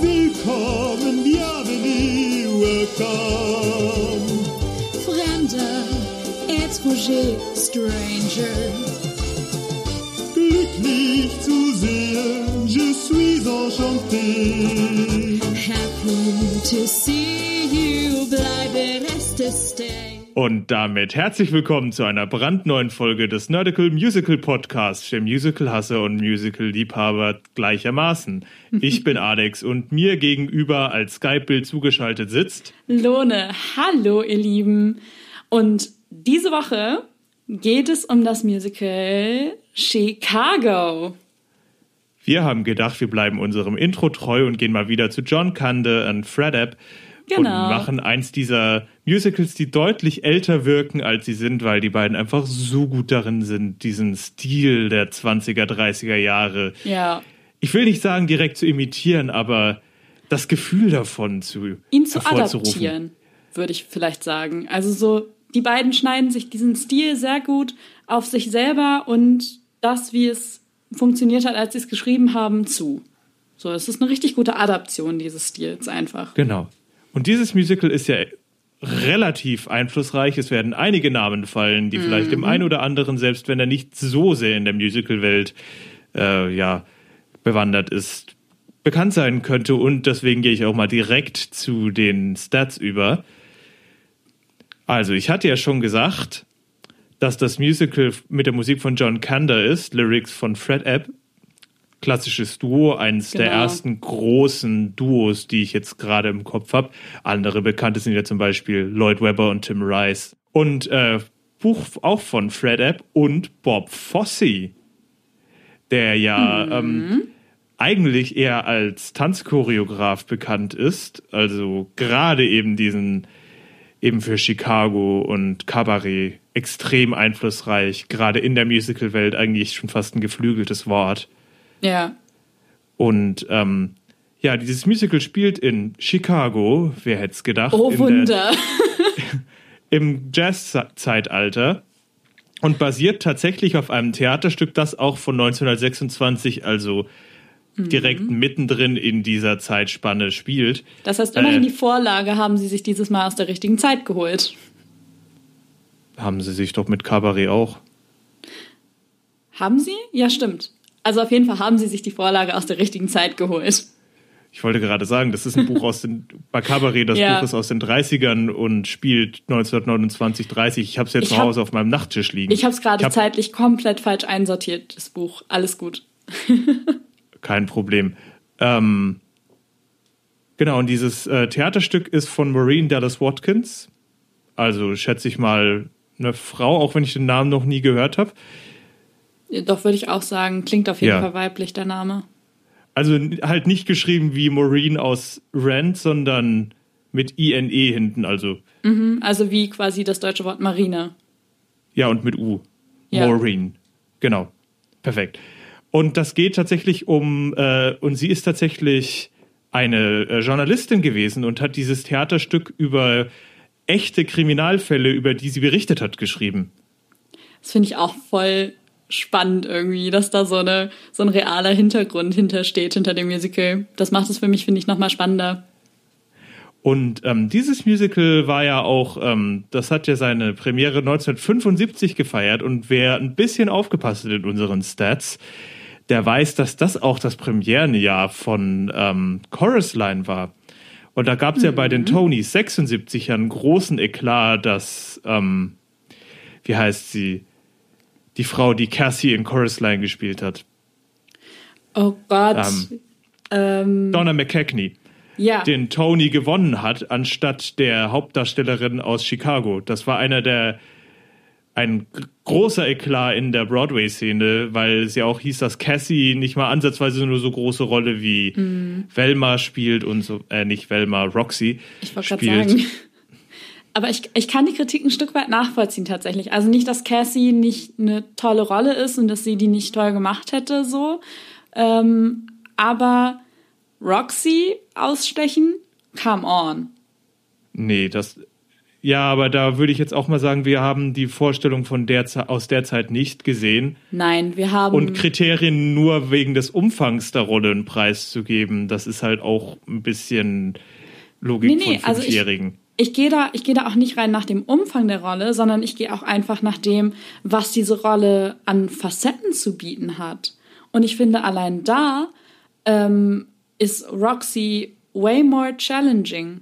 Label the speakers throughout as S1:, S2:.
S1: Willkommen, bienvenue, welcome.
S2: Fremder, étranger, stranger.
S1: Glücklich zu sehen, je suis enchanté.
S2: Happy to see you, bleibe reste stay.
S3: Und damit herzlich willkommen zu einer brandneuen Folge des Nerdical Musical Podcasts, dem Musical-Hasser und Musical-Liebhaber gleichermaßen. Ich bin Alex und mir gegenüber als Skype-Bild zugeschaltet sitzt
S4: Lone, hallo ihr Lieben. Und diese Woche geht es um das Musical Chicago.
S3: Wir haben gedacht, wir bleiben unserem Intro treu und gehen mal wieder zu John Cande und Fred App und
S4: Genau.
S3: machen eins dieser Musicals, die deutlich älter wirken, als sie sind, weil die beiden einfach so gut darin sind, diesen Stil der 20er, 30er Jahre.
S4: Ja,
S3: Ich will nicht sagen, direkt zu imitieren, aber das Gefühl davon zu
S4: ihn zu adaptieren, würde ich vielleicht sagen. Also so, die beiden schneiden sich diesen Stil sehr gut auf sich selber und das, wie es funktioniert hat, als sie es geschrieben haben, zu. So, es ist eine richtig gute Adaption dieses Stils einfach.
S3: Genau. Und dieses Musical ist ja relativ einflussreich. Es werden einige Namen fallen, die vielleicht
S4: Mhm.
S3: dem einen oder anderen, selbst wenn er nicht so sehr in der Musical-Welt äh, ja, bewandert ist, bekannt sein könnte. Und deswegen gehe ich auch mal direkt zu den Stats über. Also, ich hatte ja schon gesagt, dass das Musical mit der Musik von John Kander ist, Lyrics von Fred App. Klassisches Duo, eines der
S4: Genau.
S3: ersten großen Duos, die ich jetzt gerade im Kopf habe. Andere bekannte sind ja zum Beispiel Lloyd Webber und Tim Rice. Und äh, Buch auch von Fred App und Bob Fosse, der ja ähm, eigentlich eher als Tanzchoreograf bekannt ist. Also gerade eben diesen, eben für Chicago und Cabaret extrem einflussreich. Gerade in der Musicalwelt eigentlich schon fast ein geflügeltes Wort.
S4: Ja,
S3: Und ähm, ja, dieses Musical spielt in Chicago, wer hätte es gedacht,
S4: oh
S3: in der,
S4: Wunder.
S3: im Jazz-Zeitalter und basiert tatsächlich auf einem Theaterstück, das auch von 1926, also direkt mittendrin in dieser Zeitspanne spielt.
S4: Das heißt, immerhin
S3: Äh.
S4: die Vorlage haben sie sich dieses Mal aus der richtigen Zeit geholt.
S3: Haben sie sich doch mit Cabaret auch.
S4: Haben sie? Ja, stimmt. Also auf jeden Fall haben sie sich die Vorlage aus der richtigen Zeit geholt.
S3: Ich wollte gerade sagen, das ist ein Buch aus den, bei Cabaret, das
S4: Ja.
S3: Buch ist aus den 30ern und spielt 1929, 30. Ich habe es jetzt
S4: Ich
S3: zu Hause auf meinem Nachttisch liegen.
S4: Ich habe es gerade
S3: hab-
S4: zeitlich komplett falsch einsortiert, das Buch. Alles gut.
S3: Kein Problem. Ähm, genau, und dieses äh, Theaterstück ist von Maureen Dallas Watkins. Also schätze ich mal eine Frau, auch wenn ich den Namen noch nie gehört habe.
S4: Doch würde ich auch sagen, klingt auf jeden
S3: Ja.
S4: Fall weiblich, der Name.
S3: Also halt nicht geschrieben wie Maureen aus Rent, sondern mit INE hinten. Also
S4: Also wie quasi das deutsche Wort Marine.
S3: ja, und mit U.
S4: Ja.
S3: Maureen. Genau. Perfekt. Und das geht tatsächlich um, äh, und sie ist tatsächlich eine äh, Journalistin gewesen und hat dieses Theaterstück über echte Kriminalfälle, über die sie berichtet hat, geschrieben.
S4: Das finde ich auch voll spannend irgendwie, dass da so, eine, so ein realer Hintergrund hintersteht, hinter dem Musical. Das macht es für mich, finde ich, nochmal spannender.
S3: Und ähm, dieses Musical war ja auch, ähm, das hat ja seine Premiere 1975 gefeiert und wer ein bisschen aufgepasst hat in unseren Stats, der weiß, dass das auch das Premierenjahr von ähm, Chorus Line war. Und da gab es ja bei den Tonys 76 ja einen großen Eklat, dass, ähm, wie heißt sie, die Frau, die Cassie in Chorus Line gespielt hat,
S4: Oh Gott.
S3: Ähm.
S4: Ähm,
S3: Donna McKechnie.
S4: ja.
S3: den Tony gewonnen hat, anstatt der Hauptdarstellerin aus Chicago. Das war einer der ein großer Eklat in der Broadway-Szene, weil es ja auch hieß, dass Cassie nicht mal ansatzweise nur so große Rolle wie Velma spielt und so, äh, nicht Velma, Roxy
S4: Ich wollte gerade
S3: spielt.
S4: sagen. Aber ich, ich kann die Kritik ein Stück weit nachvollziehen tatsächlich. Also nicht, dass Cassie nicht eine tolle Rolle ist und dass sie die nicht toll gemacht hätte, so. Ähm, aber Roxy ausstechen, come on.
S3: Nee, das Ja, aber da würde ich jetzt auch mal sagen, wir haben die Vorstellung von der aus der Zeit nicht gesehen.
S4: Nein, wir haben.
S3: Und Kriterien nur wegen des Umfangs der Rolle einen Preis zu geben, das ist halt auch ein bisschen Logik
S4: Nee, nee,
S3: von
S4: also ich-
S3: Fünfjährigen.
S4: Ich gehe da, ich gehe da auch nicht rein nach dem Umfang der Rolle, sondern ich gehe auch einfach nach dem, was diese Rolle an Facetten zu bieten hat. Und ich finde, allein da ähm, ist Roxy way more challenging.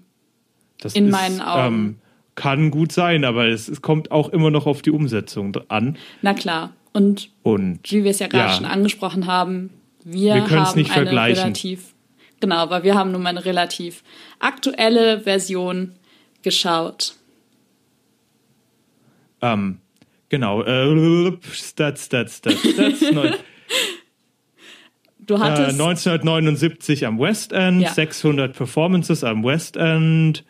S3: Das
S4: in
S3: ist,
S4: meinen Augen.
S3: Ähm, kann gut sein, aber es, es kommt auch immer noch auf die Umsetzung an.
S4: Na klar. Und
S3: Und
S4: wie wir es ja gerade
S3: Ja.
S4: schon angesprochen haben, wir,
S3: Wir
S4: haben
S3: nicht
S4: eine
S3: vergleichen.
S4: relativ, genau, weil wir haben nun mal eine relativ aktuelle Version geschaut.
S3: ähm, genau, äh, Stats, Stats, Stats, Stats.
S4: Du
S3: Äh,
S4: hattest
S3: 1979 am West End,
S4: Ja.
S3: 600 Performances am West End,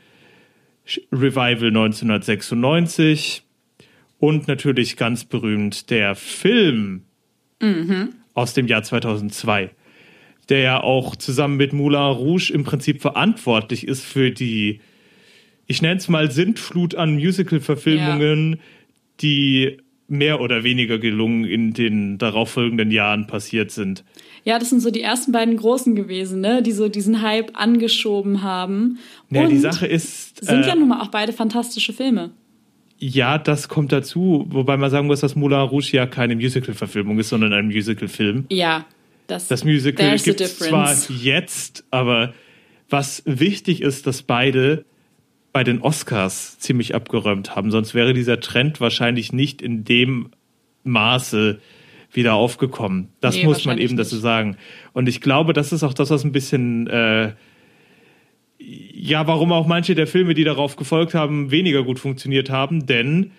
S3: Revival 1996 und natürlich ganz berühmt der Film
S4: Mhm.
S3: aus dem Jahr 2002, der ja auch zusammen mit Moulin Rouge im Prinzip verantwortlich ist für die, ich nenne es mal Sintflut an Musical-Verfilmungen, die mehr oder weniger gelungen in den darauffolgenden Jahren passiert sind.
S4: Ja, das sind so die ersten beiden großen gewesen, ne? die so diesen Hype angeschoben haben.
S3: Ja,
S4: Und
S3: die Sache ist,
S4: sind
S3: äh,
S4: ja nun mal auch beide fantastische Filme.
S3: ja, das kommt dazu, wobei man sagen muss, dass Moulin Rouge ja keine Musical-Verfilmung ist, sondern ein Musical-Film.
S4: Ja, das,
S3: Das Musical gibt es zwar jetzt, aber was wichtig ist, dass beide bei den Oscars ziemlich abgeräumt haben, sonst wäre dieser Trend wahrscheinlich nicht in dem Maße wieder aufgekommen. Das
S4: Nee,
S3: muss man eben dazu
S4: nicht.
S3: sagen. Und ich glaube, das ist auch das, was ein bisschen äh, ja, warum auch manche der Filme, die darauf gefolgt haben, weniger gut funktioniert haben, denn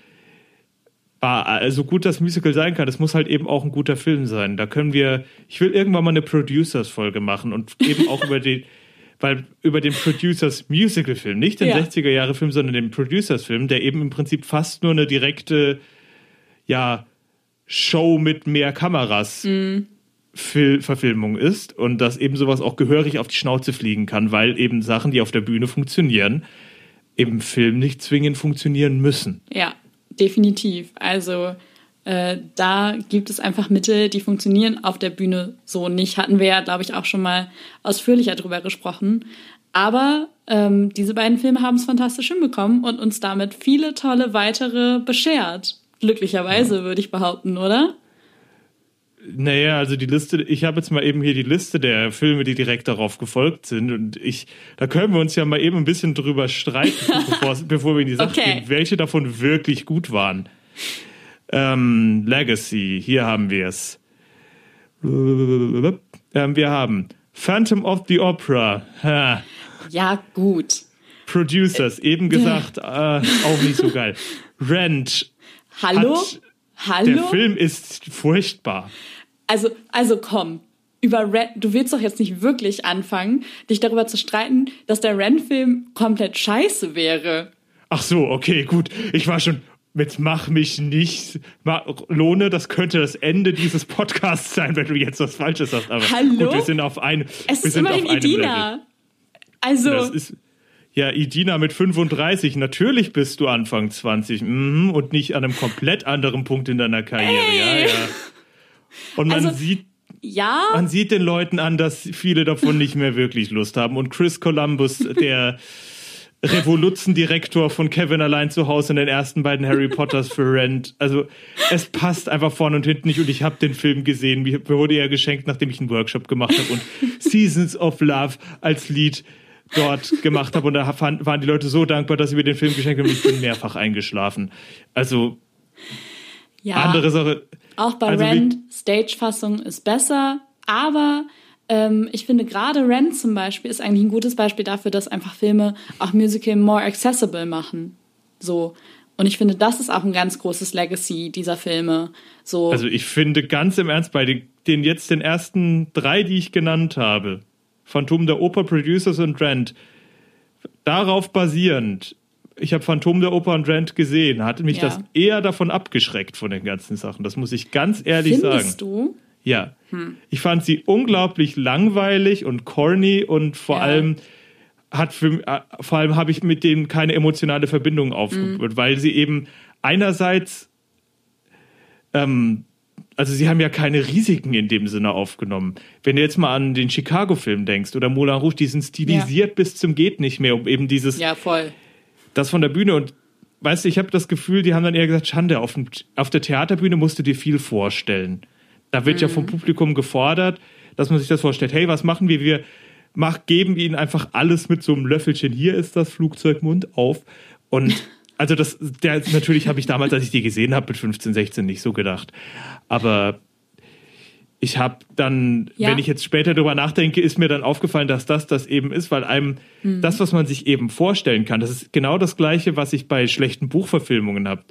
S3: war so gut das Musical sein kann, es muss halt eben auch ein guter Film sein. Da können wir, ich will irgendwann mal eine Producers-Folge machen und eben auch über den, weil über den Producers Musical-Film, nicht den
S4: Ja.
S3: 60er-Jahre-Film, sondern den Producers-Film, der eben im Prinzip fast nur eine direkte, ja, Show mit mehr Kameras Fil Verfilmung ist und dass eben sowas auch gehörig auf die Schnauze fliegen kann, weil eben Sachen, die auf der Bühne funktionieren, im Film nicht zwingend funktionieren müssen.
S4: Ja, definitiv. Also äh, da gibt es einfach Mittel, die funktionieren auf der Bühne so nicht. Hatten wir ja, glaube ich, auch schon mal ausführlicher drüber gesprochen. Aber ähm, diese beiden Filme haben es fantastisch hinbekommen und uns damit viele tolle weitere beschert. Glücklicherweise, würde ich behaupten, oder?
S3: Naja, also die Liste, ich habe jetzt mal eben hier die Liste der Filme, die direkt darauf gefolgt sind. Und ich, da können wir uns ja mal eben ein bisschen drüber streiten, bevor, bevor wir in die Sache
S4: Okay.
S3: gehen, welche davon wirklich gut waren. Ähm, Legacy, hier haben wir es. Ähm, wir haben Phantom of the Opera. Ha.
S4: Ja, gut.
S3: Producers, eben gesagt, äh, auch nicht so geil. Rent,
S4: Hallo?
S3: Hat- der
S4: Hallo?
S3: Film ist furchtbar.
S4: Also, also komm. Über Ren, du willst doch jetzt nicht wirklich anfangen, dich darüber zu streiten, dass der Ren-Film komplett scheiße wäre.
S3: Ach so, okay, gut. Ich war schon. Jetzt mach mich nicht. Lohne, das könnte das Ende dieses Podcasts sein, wenn du jetzt was Falsches sagst. Aber
S4: Hallo?
S3: gut, wir sind auf einem.
S4: Es
S3: wir
S4: ist
S3: sind
S4: immerhin
S3: auf einem Level.
S4: Idina. Also,
S3: Das ist. Ja, Idina mit 35. Natürlich bist du Anfang 20 mhm, und nicht an einem komplett anderen Punkt in deiner Karriere. Ja, ja. Und man
S4: Also-
S3: sieht
S4: ja,
S3: man sieht den Leuten an, dass viele davon nicht mehr wirklich Lust haben. Und Chris Columbus, der Revoluzendirektor von Kevin allein zu Hause in den ersten beiden Harry Potters für Rent. Also es passt einfach vorne und hinten nicht. Und ich habe den Film gesehen. Mir wurde ja geschenkt, nachdem ich einen Workshop gemacht habe und Seasons of Love als Lied dort gemacht habe. Und da waren die Leute so dankbar, dass sie mir den Film geschenkt haben. Ich bin mehrfach eingeschlafen. Also
S4: ja.
S3: andere Sache.
S4: Auch bei
S3: Also
S4: Rent, Stage-Fassung ist besser, aber ähm, ich finde gerade Rent zum Beispiel ist eigentlich ein gutes Beispiel dafür, dass einfach Filme auch Musical more accessible machen. So. Und ich finde, das ist auch ein ganz großes Legacy dieser Filme. So.
S3: Also ich finde ganz im Ernst bei den, den jetzt den ersten drei, die ich genannt habe, Phantom der Oper, Producers und Rent, darauf basierend, ich habe Phantom der Oper und Rent gesehen, hat mich
S4: Ja.
S3: das eher davon abgeschreckt von den ganzen Sachen. Das muss ich ganz ehrlich
S4: findest
S3: sagen.
S4: du?
S3: Ja. Ich fand sie unglaublich langweilig und corny und vor
S4: Ja.
S3: allem hat für, äh, vor allem habe ich mit denen keine emotionale Verbindung aufgebaut,
S4: Mhm.
S3: weil sie eben einerseits, ähm, also sie haben ja keine Risiken in dem Sinne aufgenommen. Wenn du jetzt mal an den Chicago-Film denkst oder Moulin Rouge, die sind stilisiert bis zum geht nicht mehr, um eben dieses,
S4: Ja, voll.
S3: das von der Bühne und weißt du, ich habe das Gefühl, die haben dann eher gesagt, Schande, auf, dem, auf der Theaterbühne musst du dir viel vorstellen. Da wird ja vom Publikum gefordert, dass man sich das vorstellt. Hey, was machen wir? Wir mach, geben ihnen einfach alles mit so einem Löffelchen. Hier ist das Flugzeugmund auf. Und also das, der, natürlich habe ich damals, als ich die gesehen habe, mit 15, 16 nicht so gedacht. Aber ich habe dann,
S4: Ja.
S3: wenn ich jetzt später darüber nachdenke, ist mir dann aufgefallen, dass das das eben ist, weil einem das, was man sich eben vorstellen kann, das ist genau das Gleiche, was ich bei schlechten Buchverfilmungen habe.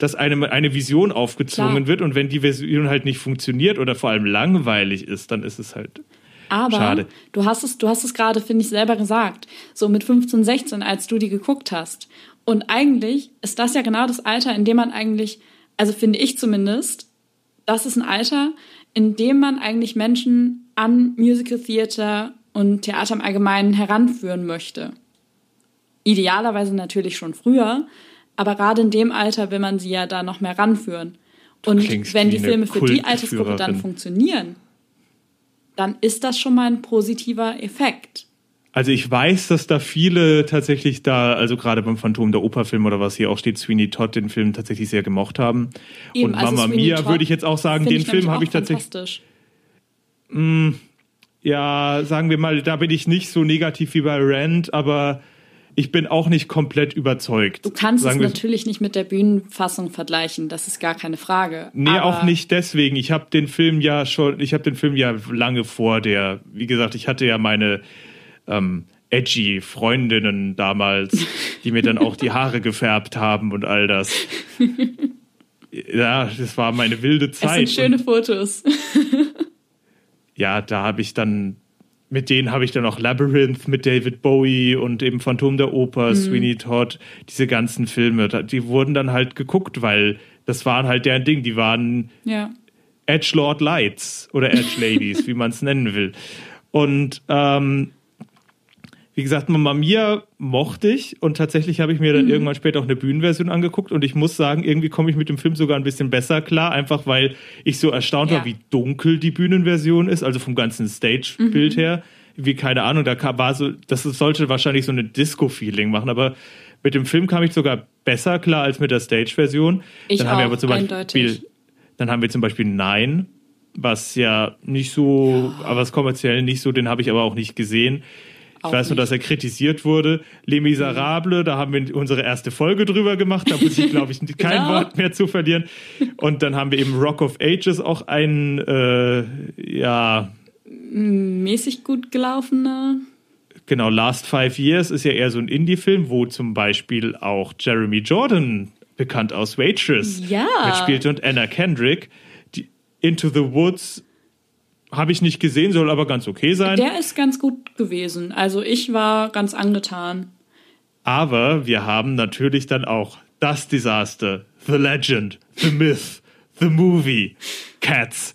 S3: Dass einem eine Vision aufgezwungen
S4: Klar.
S3: wird und wenn die Version halt nicht funktioniert oder vor allem langweilig ist, dann ist es halt.
S4: Aber
S3: Schade.
S4: du hast es, du hast es gerade, finde ich, selber gesagt. So mit 15, 16, als du die geguckt hast. Und eigentlich ist das ja genau das Alter, in dem man eigentlich, also finde ich zumindest, das ist ein Alter, in dem man eigentlich Menschen an Musical Theater und Theater im Allgemeinen heranführen möchte. Idealerweise natürlich schon früher, aber gerade in dem Alter will man sie ja da noch mehr ranführen. Und wenn die Filme für die Altersgruppe dann funktionieren, dann ist das schon mal ein positiver Effekt.
S3: Also ich weiß, dass da viele tatsächlich da, also gerade beim Phantom der Oper-Film oder was hier auch steht, Sweeney Todd den Film tatsächlich sehr gemocht haben.
S4: Eben,
S3: und
S4: also
S3: Mamma
S4: Sweeney
S3: Mia
S4: Todd
S3: würde ich jetzt auch sagen, den Film habe ich tatsächlich
S4: fantastisch.
S3: Ja, sagen wir mal, da bin ich nicht so negativ wie bei Rand, aber ich bin auch nicht komplett überzeugt.
S4: Du kannst es natürlich nicht mit der Bühnenfassung vergleichen, das ist gar keine Frage.
S3: Nee,
S4: aber
S3: auch nicht deswegen. Ich habe den Film ja schon, ich habe den Film ja lange vor der, wie gesagt, ich hatte ja meine ähm, edgy Freundinnen damals, die mir dann auch die Haare gefärbt haben und all das. Ja, das war meine wilde
S4: Es
S3: Zeit.
S4: sind schöne
S3: und
S4: Fotos.
S3: ja, da habe ich dann, mit denen habe ich dann auch Labyrinth mit David Bowie und eben Phantom der Oper, Sweeney Todd, diese ganzen Filme, die wurden dann halt geguckt, weil das waren halt deren Ding. Die waren
S4: Ja.
S3: Edgelord Lights oder Edge Ladies, wie man es nennen will. Und ähm, wie gesagt, Mamma Mia mochte ich und tatsächlich habe ich mir dann
S4: Mhm.
S3: irgendwann später auch eine Bühnenversion angeguckt und ich muss sagen, irgendwie komme ich mit dem Film sogar ein bisschen besser klar, einfach weil ich so erstaunt
S4: Ja.
S3: war, wie dunkel die Bühnenversion ist, also vom ganzen Stage-Bild
S4: Mhm.
S3: her. Wie, keine Ahnung, da kam, war so, das sollte wahrscheinlich so eine Disco-Feeling machen, aber mit dem Film kam ich sogar besser klar als mit der Stage-Version.
S4: Ich
S3: Dann haben wir
S4: auch,
S3: aber zum Beispiel
S4: eindeutig.
S3: dann haben wir zum Beispiel Nein, was ja nicht so, aber was kommerziell nicht so, den habe ich aber auch nicht gesehen. Ich
S4: Auch
S3: weiß nur, dass er kritisiert wurde. Les Miserables, da haben wir unsere erste Folge drüber gemacht. Da muss ich, glaube ich, kein
S4: Genau.
S3: Wort mehr zu verlieren. Und dann haben wir eben Rock of Ages auch einen, äh, ja,
S4: Mäßig gut gelaufene.
S3: genau, Last Five Years ist ja eher so ein Indie-Film, wo zum Beispiel auch Jeremy Jordan, bekannt aus Waitress,
S4: Ja.
S3: mitspielte und Anna Kendrick. Die Into the Woods habe ich nicht gesehen, soll aber ganz okay sein.
S4: Der ist ganz gut gewesen. Also ich war ganz angetan.
S3: Aber wir haben natürlich dann auch das Desaster, The Legend, The Myth, The Movie, Cats.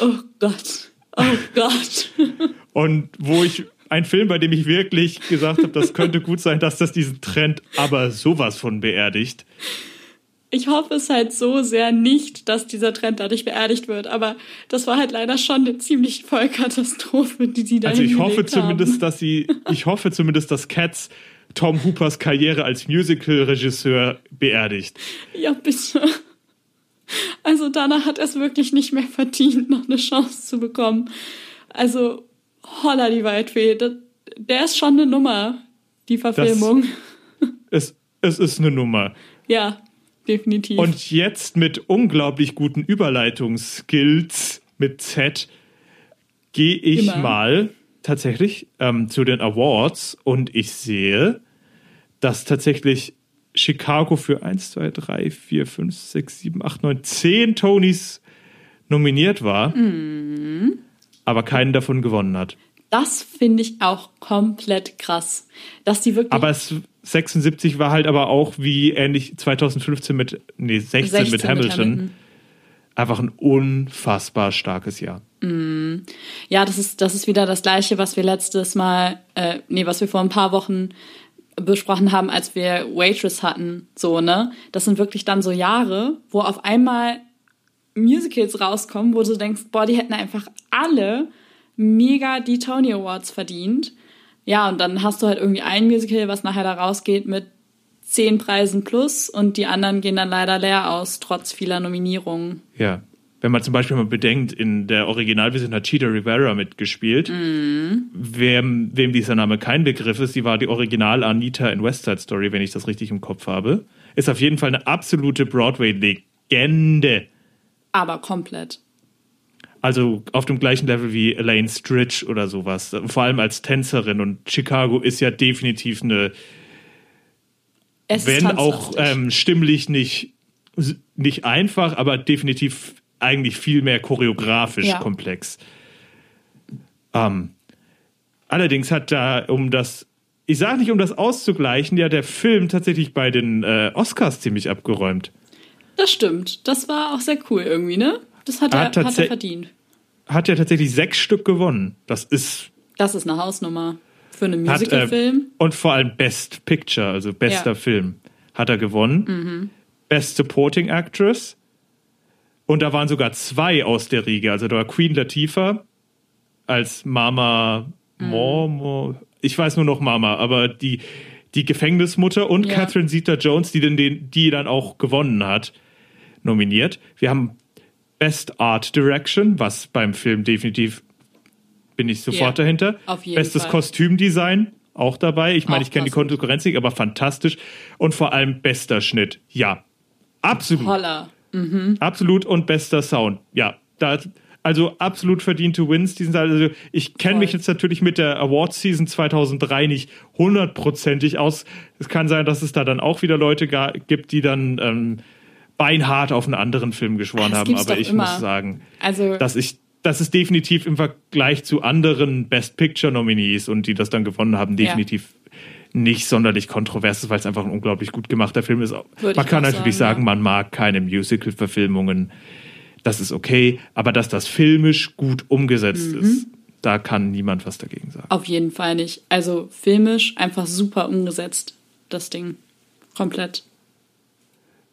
S4: Oh Gott. Oh Gott.
S3: Und wo ich ein Film, bei dem ich wirklich gesagt habe, das könnte gut sein, dass das diesen Trend aber sowas von beerdigt.
S4: Ich hoffe es halt so sehr nicht, dass dieser Trend dadurch beerdigt wird. Aber das war halt leider schon eine ziemlich Vollkatastrophe, die sie da
S3: Also ich hoffe zumindest,
S4: haben.
S3: dass sie, ich hoffe zumindest, dass Cats Tom Hoopers Karriere als Musical-Regisseur beerdigt.
S4: Ja, bitte. Also danach hat er es wirklich nicht mehr verdient, noch eine Chance zu bekommen. Also, holla die Waldfee, das- der ist schon eine Nummer, die Verfilmung.
S3: Es, es ist eine Nummer.
S4: ja, definitiv.
S3: Und jetzt mit unglaublich guten Überleitungsskills mit Z gehe ich
S4: Immer.
S3: mal tatsächlich ähm, zu den Awards und ich sehe, dass tatsächlich Chicago für 1, 2, 3, 4, 5, 6, 7, 8, 9, 10 Tonys nominiert war,
S4: Mhm.
S3: aber keinen davon gewonnen hat.
S4: das finde ich auch komplett krass, dass die wirklich
S3: Aber es 76 war halt aber auch wie ähnlich 2015 mit, nee, 16, mit
S4: 16
S3: Hamilton. einfach ein unfassbar starkes Jahr.
S4: Ja, das ist, das ist wieder das Gleiche, was wir letztes Mal, äh, nee, was wir vor ein paar Wochen besprochen haben, als wir Waitress hatten. So, ne? Das sind wirklich dann so Jahre, wo auf einmal Musicals rauskommen, wo du denkst, boah, die hätten einfach alle mega die Tony Awards verdient. Ja, und dann hast du halt irgendwie ein Musical, was nachher da rausgeht mit zehn Preisen plus und die anderen gehen dann leider leer aus, trotz vieler Nominierungen.
S3: Ja. Wenn man zum Beispiel mal bedenkt, in der Originalversion hat Cheetah Rivera mitgespielt. Wem, wem dieser Name kein Begriff ist, die war die Original Anita in West Side Story, wenn ich das richtig im Kopf habe. Ist auf jeden Fall eine absolute Broadway-Legende.
S4: Aber komplett.
S3: Also auf dem gleichen Level wie Elaine Stritch oder sowas. Vor allem als Tänzerin. Und Chicago ist ja definitiv eine,
S4: Es ist
S3: wenn auch ähm, stimmlich nicht, nicht einfach, aber definitiv eigentlich viel mehr choreografisch
S4: Ja.
S3: komplex. Ähm, allerdings hat da, um das, ich sage nicht, um das auszugleichen, ja der Film tatsächlich bei den äh, Oscars ziemlich abgeräumt.
S4: Das stimmt. Das war auch sehr cool irgendwie, ne? Das hat,
S3: Ah,
S4: er, hat er verdient.
S3: Hat ja tatsächlich sechs Stück gewonnen. Das ist
S4: Das ist eine Hausnummer für einen
S3: hat, äh,
S4: Musicalfilm.
S3: und vor allem Best Picture, also bester
S4: Ja.
S3: Film, hat er gewonnen. Best Supporting Actress. Und da waren sogar zwei aus der Riege. Also da war Queen Latifah als Mama Momo. Ich weiß nur noch Mama, aber die, die Gefängnismutter und
S4: Ja.
S3: Catherine Zeta-Jones, die, den, den, die dann auch gewonnen hat, nominiert. Wir haben Best Art Direction, was beim Film definitiv bin ich sofort
S4: Ja,
S3: dahinter.
S4: auf jeden
S3: Bestes
S4: Fall.
S3: Kostümdesign auch dabei. Ich meine, ich kenne die. Konkurrenz nicht, aber fantastisch. Und vor allem bester Schnitt. Ja, absolut.
S4: Holla.
S3: Absolut und bester Sound. Ja, da, also absolut verdiente Wins. Diesen, also ich kenne mich jetzt natürlich mit der Awards Season 2003 nicht hundertprozentig aus. Es kann sein, dass es da dann auch wieder Leute gibt, die dann ähm, beinhart auf einen anderen Film geschworen
S4: Das
S3: haben. Aber ich
S4: immer.
S3: muss sagen,
S4: Also,
S3: dass ich das ist definitiv im Vergleich zu anderen Best Picture Nominees und die das dann gewonnen haben,
S4: Ja.
S3: definitiv nicht sonderlich kontrovers ist, weil es einfach ein unglaublich gut gemachter Film ist.
S4: Würde
S3: man kann natürlich
S4: sagen,
S3: sagen, man mag keine Musical-Verfilmungen. Das ist okay, aber dass das filmisch gut umgesetzt
S4: Mhm.
S3: ist, da kann niemand was dagegen sagen.
S4: auf jeden Fall nicht. Also, filmisch einfach super umgesetzt, das Ding. Komplett.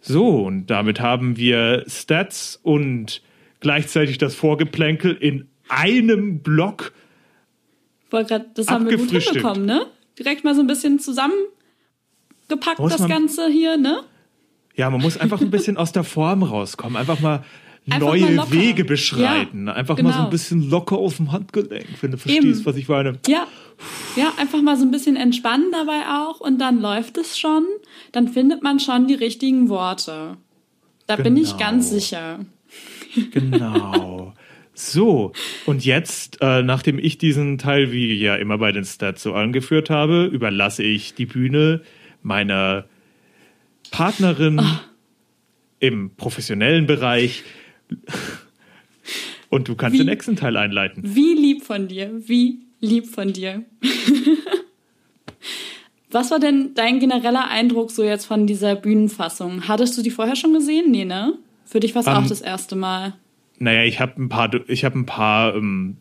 S3: So, und damit haben wir Stats und gleichzeitig das Vorgeplänkel in einem Block.
S4: Grad, das haben wir gut hinbekommen, ne? Direkt mal so ein bisschen zusammengepackt, das Ganze hier, ne?
S3: Ja, man muss einfach ein bisschen aus der Form rauskommen, einfach mal
S4: Einfach
S3: neue. Wege beschreiten,
S4: Ja,
S3: einfach mal so
S4: genau.
S3: ein bisschen locker auf dem Handgelenk, wenn du verstehst,
S4: Eben.
S3: was ich meine.
S4: Ja. Ja, einfach mal so ein bisschen entspannen dabei auch und dann läuft es schon. Dann findet man schon die richtigen Worte. Da bin ich
S3: Genau.
S4: ganz sicher.
S3: Genau. So, und jetzt, äh, nachdem ich diesen Teil, wie ja immer bei den Stats so angeführt habe, überlasse ich die Bühne meiner Partnerin
S4: Ah.
S3: im professionellen Bereich. Und du kannst
S4: Wie?
S3: den nächsten Teil einleiten.
S4: Wie lieb von dir, wie lieb von dir. Was war denn dein genereller Eindruck so jetzt von dieser Bühnenfassung? Hattest du die vorher schon gesehen? Nee, ne? Für dich war es
S3: Ähm,
S4: auch das erste Mal.
S3: Naja, ich habe ein paar, ich habe ein paar, ähm,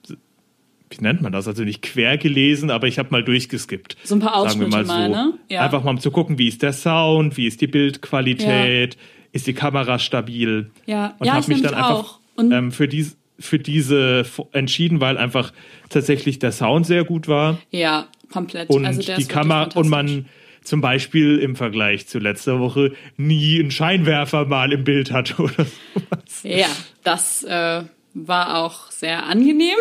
S3: wie nennt man das? Also nicht quer gelesen, aber ich habe mal durchgeskippt.
S4: So ein paar
S3: sagen wir
S4: Ausschnitte mal, ne? Ja.
S3: Einfach mal um zu gucken, wie ist der Sound, wie ist die Bildqualität, ist die Kamera stabil.
S4: Ja.
S3: Und
S4: Ja,
S3: habe
S4: ich
S3: mich dann einfach ähm, für, dies, für diese entschieden, weil einfach tatsächlich der Sound sehr gut war
S4: Ja, komplett.
S3: und
S4: also der
S3: die Kamera und man zum Beispiel im Vergleich zu letzter Woche nie einen Scheinwerfer mal im Bild hatte oder sowas.
S4: Ja, das äh, war auch sehr angenehm.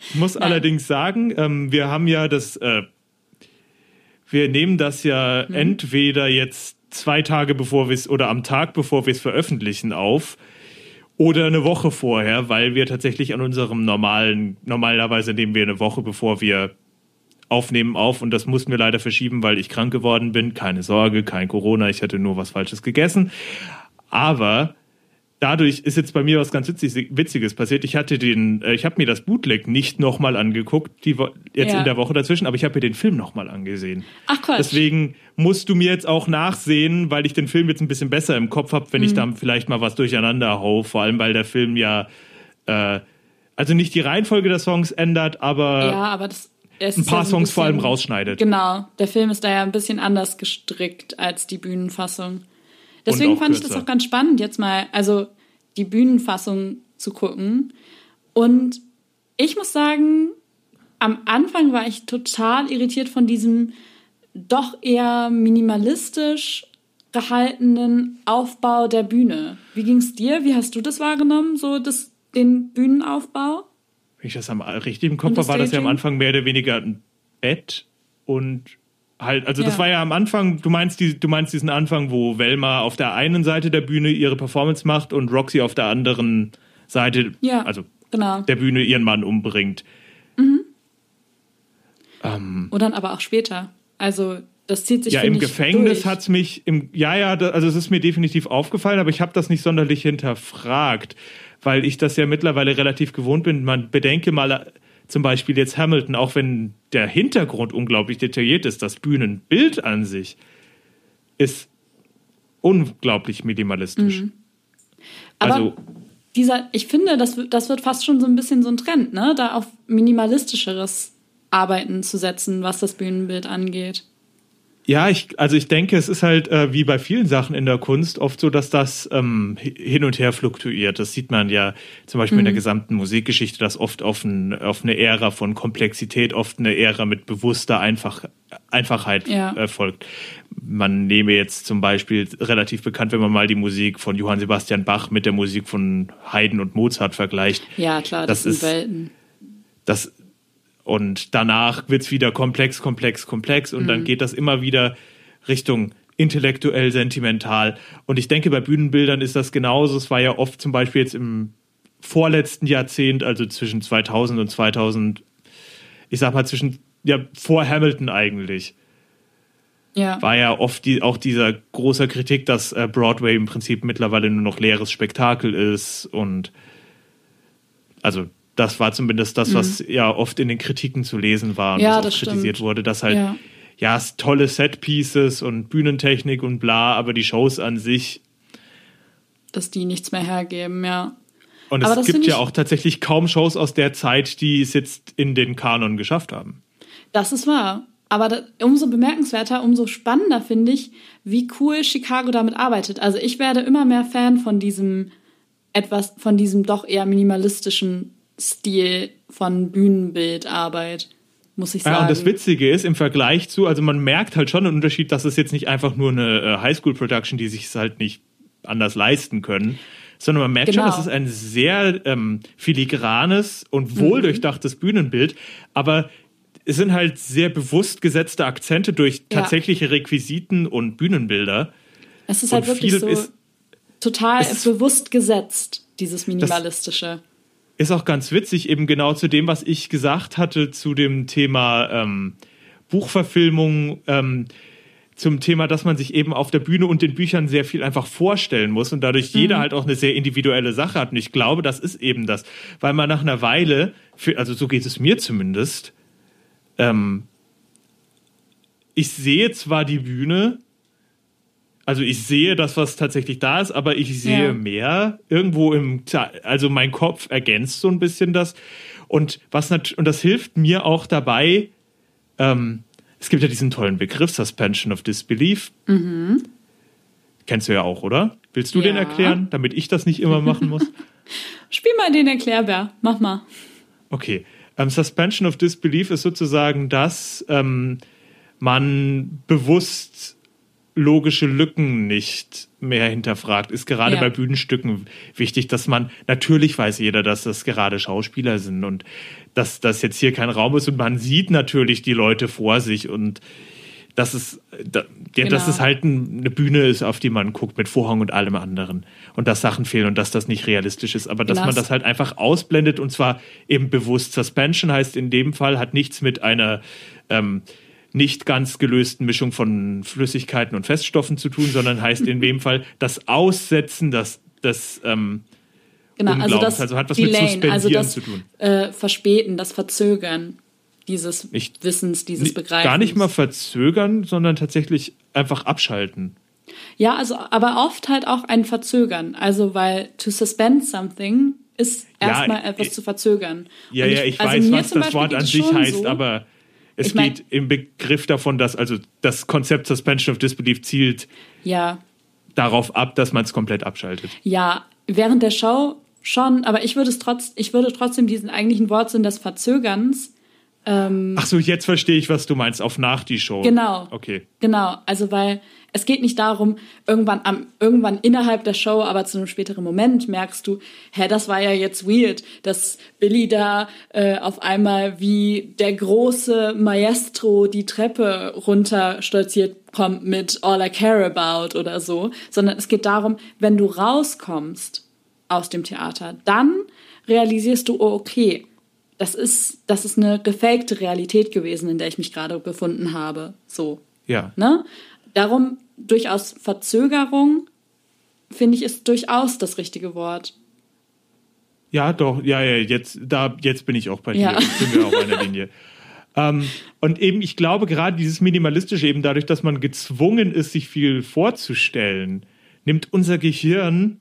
S3: Ich muss allerdings sagen, ähm, wir haben ja das, äh, wir nehmen das ja
S4: Mhm.
S3: entweder jetzt zwei Tage bevor wir es oder am Tag bevor wir es veröffentlichen auf oder eine Woche vorher, weil wir tatsächlich an unserem normalen, normalerweise nehmen wir eine Woche bevor wir aufnehmen auf und das mussten wir leider verschieben, weil ich krank geworden bin. Keine Sorge, kein Corona, ich hatte nur was Falsches gegessen. Aber dadurch ist jetzt bei mir was ganz Witzig, Witziges passiert. Ich hatte den, äh, ich habe mir das Bootleg nicht nochmal angeguckt, die Wo jetzt
S4: Ja.
S3: in der Woche dazwischen, aber ich habe mir den Film nochmal angesehen.
S4: Ach Quatsch.
S3: Deswegen musst du mir jetzt auch nachsehen, weil ich den Film jetzt ein bisschen besser im Kopf habe, wenn ich
S4: Mhm.
S3: da vielleicht mal was durcheinander hau. Vor allem, weil der Film ja, äh, also nicht die Reihenfolge der Songs ändert, aber
S4: ja, aber das.
S3: ein paar
S4: ja so
S3: Songs vor allem
S4: bisschen-
S3: rausschneidet.
S4: Genau, der Film ist da ja ein bisschen anders gestrickt als die Bühnenfassung. Deswegen fand ich das
S3: kürzer.
S4: auch ganz spannend, jetzt mal, also die Bühnenfassung zu gucken. Und ich muss sagen, am Anfang war ich total irritiert von diesem doch eher minimalistisch gehaltenen Aufbau der Bühne. Wie ging's dir? Wie hast du das wahrgenommen, so das, den Bühnenaufbau?
S3: Wenn ich das am richtig im Kopf habe, war das ja am? Anfang mehr oder weniger ein Bett und halt, also das
S4: Ja.
S3: war ja am Anfang, du meinst, die, du meinst diesen Anfang, wo Velma auf der einen Seite der Bühne ihre Performance macht und Roxy auf der anderen Seite,
S4: Ja.
S3: also
S4: Genau.
S3: der Bühne ihren Mann umbringt. Ähm,
S4: Und dann aber auch später. Also das zieht sich
S3: ja, im Gefängnis
S4: durch.
S3: hat's mich, im, ja, ja, da, also es ist mir definitiv aufgefallen, aber ich habe das nicht sonderlich hinterfragt, weil ich das ja mittlerweile relativ gewohnt bin. Man bedenke mal zum Beispiel jetzt Hamilton, auch wenn der Hintergrund unglaublich detailliert ist, das Bühnenbild an sich ist unglaublich minimalistisch.
S4: Mhm. Aber
S3: also
S4: dieser, ich finde, das, wird- das wird fast schon so ein bisschen so ein Trend, ne? Da auf minimalistischeres Arbeiten zu setzen, was das Bühnenbild angeht.
S3: Ja, ich, also ich denke, es ist halt äh, wie bei vielen Sachen in der Kunst oft so, dass das ähm, hi- hin und her fluktuiert. Das sieht man ja zum Beispiel in
S4: Mhm.
S3: der gesamten Musikgeschichte, dass oft auf, ein, auf eine Ära von Komplexität, oft eine Ära mit bewusster Einfach, Einfachheit
S4: Ja.
S3: äh, folgt. Man nehme jetzt zum Beispiel relativ bekannt, wenn man mal die Musik von Johann Sebastian Bach mit der Musik von Haydn und Mozart vergleicht.
S4: Ja, klar, das,
S3: Das
S4: sind
S3: ist-
S4: Welten.
S3: Das, und danach wird's wieder komplex, komplex, komplex und dann geht das immer wieder Richtung intellektuell, sentimental. Und ich denke, bei Bühnenbildern ist das genauso. Es war ja oft zum Beispiel jetzt im vorletzten Jahrzehnt, also zwischen 2000 und 2000, ich sag mal zwischen, ja, vor Hamilton eigentlich,
S4: Ja.
S3: war ja oft die, auch dieser große Kritik, dass äh, Broadway im Prinzip mittlerweile nur noch leeres Spektakel ist und also das war zumindest das, was ja oft in den Kritiken zu lesen war und
S4: Mhm. Ja,
S3: was auch
S4: das stimmt.
S3: kritisiert wurde, dass halt
S4: Ja.
S3: ja, es tolle Setpieces und Bühnentechnik und bla, aber die Shows an sich
S4: Dass die nichts mehr hergeben, ja.
S3: und
S4: Aber
S3: es
S4: das
S3: gibt ja auch tatsächlich kaum Shows aus der Zeit, die es jetzt in den Kanon geschafft haben.
S4: Das ist wahr. Aber da, umso bemerkenswerter, umso spannender finde ich, wie cool Chicago damit arbeitet. Also ich werde immer mehr Fan von diesem etwas, von diesem doch eher minimalistischen Stil von Bühnenbildarbeit, muss ich sagen.
S3: Ja, und das Witzige ist, im Vergleich zu, also man merkt halt schon einen Unterschied, dass es jetzt nicht einfach nur eine äh, Highschool-Production, die sich es halt nicht anders leisten können, sondern man merkt
S4: Genau.
S3: schon, das ist ein sehr ähm, filigranes und
S4: Mhm.
S3: wohldurchdachtes Bühnenbild, aber es sind halt sehr bewusst gesetzte Akzente durch
S4: Ja.
S3: tatsächliche Requisiten und Bühnenbilder.
S4: es ist halt
S3: und
S4: wirklich so
S3: ist-
S4: total
S3: es
S4: bewusst gesetzt, dieses Minimalistische.
S3: Ist auch ganz witzig, eben genau zu dem, was ich gesagt hatte, zu dem Thema ähm, Buchverfilmung, ähm, zum Thema, dass man sich eben auf der Bühne und den Büchern sehr viel einfach vorstellen muss und dadurch jeder halt auch eine sehr individuelle Sache hat. Und ich glaube, das ist eben das, weil man nach einer Weile, für, also so geht es mir zumindest, ähm, ich sehe zwar die Bühne, also ich sehe das, was tatsächlich da ist, aber ich sehe
S4: Ja.
S3: mehr irgendwo im, also mein Kopf ergänzt so ein bisschen das und was und das hilft mir auch dabei. Ähm, es gibt ja diesen tollen Begriff Suspension of Disbelief. Kennst du ja auch, oder? Willst du den
S4: Ja.
S3: erklären, damit ich das nicht immer machen muss?
S4: Spiel mal den Erklärbär, mach mal.
S3: Okay. Ähm, Suspension of Disbelief ist sozusagen, dass ähm, man bewusst logische Lücken nicht mehr hinterfragt. Ist gerade
S4: Ja.
S3: bei Bühnenstücken wichtig, dass man, natürlich weiß jeder, dass das gerade Schauspieler sind und dass das jetzt hier kein Raum ist und man sieht natürlich die Leute vor sich und dass es, da, ja, dass
S4: Genau.
S3: es halt ein, eine Bühne ist, auf die man guckt mit Vorhang und allem anderen und dass Sachen fehlen und dass das nicht realistisch ist, aber dass
S4: Genau.
S3: man das halt einfach ausblendet und zwar eben bewusst. Suspension heißt in dem Fall hat nichts mit einer ähm, nicht ganz gelösten Mischung von Flüssigkeiten und Feststoffen zu tun, sondern heißt in dem Fall das Aussetzen, das des ähm,
S4: Genau, also das
S3: Also hat was mit
S4: Delayen,
S3: Suspendieren
S4: also das
S3: zu tun.
S4: Äh, Verspäten, das Verzögern dieses
S3: Ich-
S4: Wissens, dieses Begreifens.
S3: Gar nicht mal verzögern, sondern tatsächlich einfach abschalten.
S4: Ja, also aber oft halt auch ein Verzögern. Also weil to suspend something ist
S3: Ja,
S4: erstmal
S3: ich-
S4: etwas zu verzögern.
S3: Ja,
S4: Und
S3: ja, ich
S4: also
S3: weiß, was das
S4: Beispiel
S3: Wort an sich heißt,
S4: so,
S3: aber es
S4: Ich mein-
S3: geht im Begriff davon, dass also das Konzept Suspension of Disbelief zielt
S4: Ja,
S3: darauf ab, dass man es komplett abschaltet.
S4: ja, während der Show schon, aber ich würde es trotz, ich würde trotzdem diesen eigentlichen Wortsinn des Verzögerns
S3: Ach so, jetzt verstehe ich, was du meinst, auf nach die Show.
S4: Genau.
S3: Okay.
S4: Genau, also weil es geht nicht darum, irgendwann am irgendwann innerhalb der Show, aber zu einem späteren Moment merkst du, hä, das war ja jetzt weird, dass Billy da äh, auf einmal wie der große Maestro die Treppe runter stolziert kommt mit All I Care About oder so, sondern es geht darum, wenn du rauskommst aus dem Theater, dann realisierst du, oh, okay, das ist, das ist eine gefakte Realität gewesen, in der ich mich gerade befunden habe. So.
S3: Ja.
S4: Ne? Darum durchaus Verzögerung, finde ich, ist durchaus das richtige Wort.
S3: Ja, doch, ja, ja, jetzt, da, jetzt bin ich auch bei dir.
S4: Ja.
S3: Jetzt sind wir auf einer Linie. ähm, und eben, ich glaube, gerade dieses Minimalistische, eben dadurch, dass man gezwungen ist, sich viel vorzustellen, nimmt unser Gehirn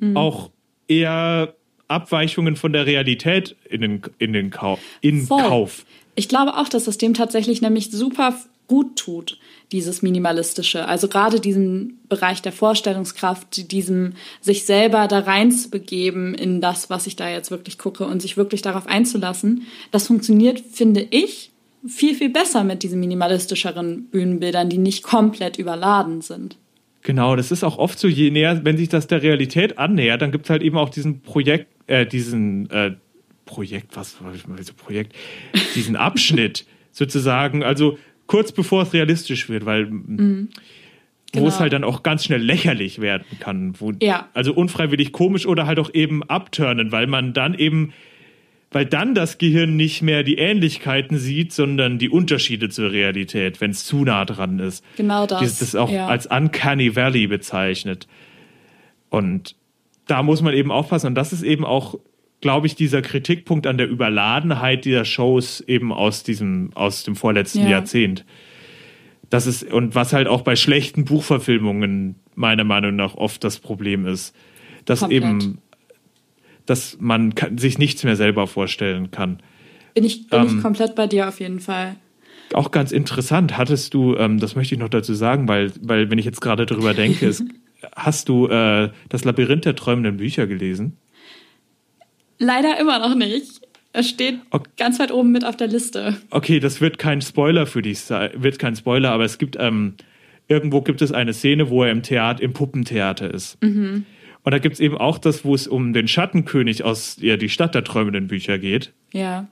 S4: Mhm.
S3: auch eher Abweichungen von der Realität in den, in den Kau in
S4: Voll.
S3: Kauf.
S4: Ich glaube auch, dass es dem tatsächlich nämlich super gut tut, dieses Minimalistische. Also gerade diesen Bereich der Vorstellungskraft, diesem sich selber da reinzubegeben in das, was ich da jetzt wirklich gucke und sich wirklich darauf einzulassen. Das funktioniert, finde ich, viel, viel besser mit diesen minimalistischeren Bühnenbildern, die nicht komplett überladen sind.
S3: Genau, das ist auch oft so, je näher, wenn sich das der Realität annähert, dann gibt es halt eben auch diesen Projekt, äh, diesen äh, Projekt, was war das mal so Projekt, diesen Abschnitt sozusagen, also kurz bevor es realistisch wird, weil wo
S4: Genau.
S3: es halt dann auch ganz schnell lächerlich werden kann. Wo,
S4: Ja.
S3: Also unfreiwillig komisch oder halt auch eben abturnen, weil man dann eben, weil dann das Gehirn nicht mehr die Ähnlichkeiten sieht, sondern die Unterschiede zur Realität, wenn es zu nah dran ist.
S4: Genau das,
S3: Das ist auch
S4: ja.
S3: als Uncanny Valley bezeichnet. Und da muss man eben aufpassen. Und das ist eben auch, glaube ich, dieser Kritikpunkt an der Überladenheit dieser Shows eben aus diesem, aus dem vorletzten
S4: Ja.
S3: Jahrzehnt. Das ist, und was halt auch bei schlechten Buchverfilmungen meiner Meinung nach oft das Problem ist. Dass
S4: Komplett.
S3: eben, dass man kann, sich nichts mehr selber vorstellen kann.
S4: Bin ich, bin
S3: Ähm,
S4: ich komplett bei dir auf jeden Fall.
S3: Auch ganz interessant, hattest du, ähm, das möchte ich noch dazu sagen, weil, weil wenn ich jetzt gerade drüber denke, ist, hast du äh, das Labyrinth der träumenden Bücher gelesen?
S4: Leider immer noch nicht. Es steht
S3: Ok-
S4: ganz weit oben mit auf der Liste.
S3: Okay, das wird kein Spoiler für dich sein, wird kein Spoiler, aber es gibt, ähm, irgendwo gibt es eine Szene, wo er im Theater, im Puppentheater ist. Und da gibt es eben auch das, wo es um den Schattenkönig aus ja, die Stadt der träumenden Bücher geht.
S4: Ja.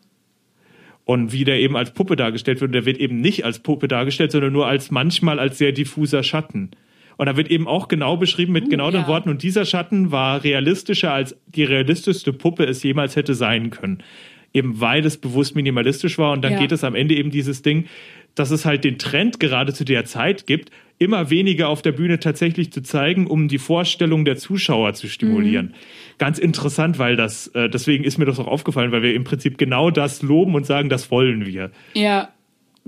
S3: Und wie der eben als Puppe dargestellt wird, der wird eben nicht als Puppe dargestellt, sondern nur als manchmal als sehr diffuser Schatten. Und da wird eben auch genau beschrieben mit genau den
S4: ja.
S3: Worten, und dieser Schatten war realistischer, als die realistischste Puppe es jemals hätte sein können. Eben weil es bewusst minimalistisch war. Und dann
S4: Ja.
S3: geht es am Ende eben dieses Ding, dass es halt den Trend gerade zu der Zeit gibt, immer weniger auf der Bühne tatsächlich zu zeigen, um die Vorstellung der Zuschauer zu stimulieren. Ganz interessant, weil das, äh, deswegen ist mir das auch aufgefallen, weil wir im Prinzip genau das loben und sagen, das wollen wir.
S4: Ja,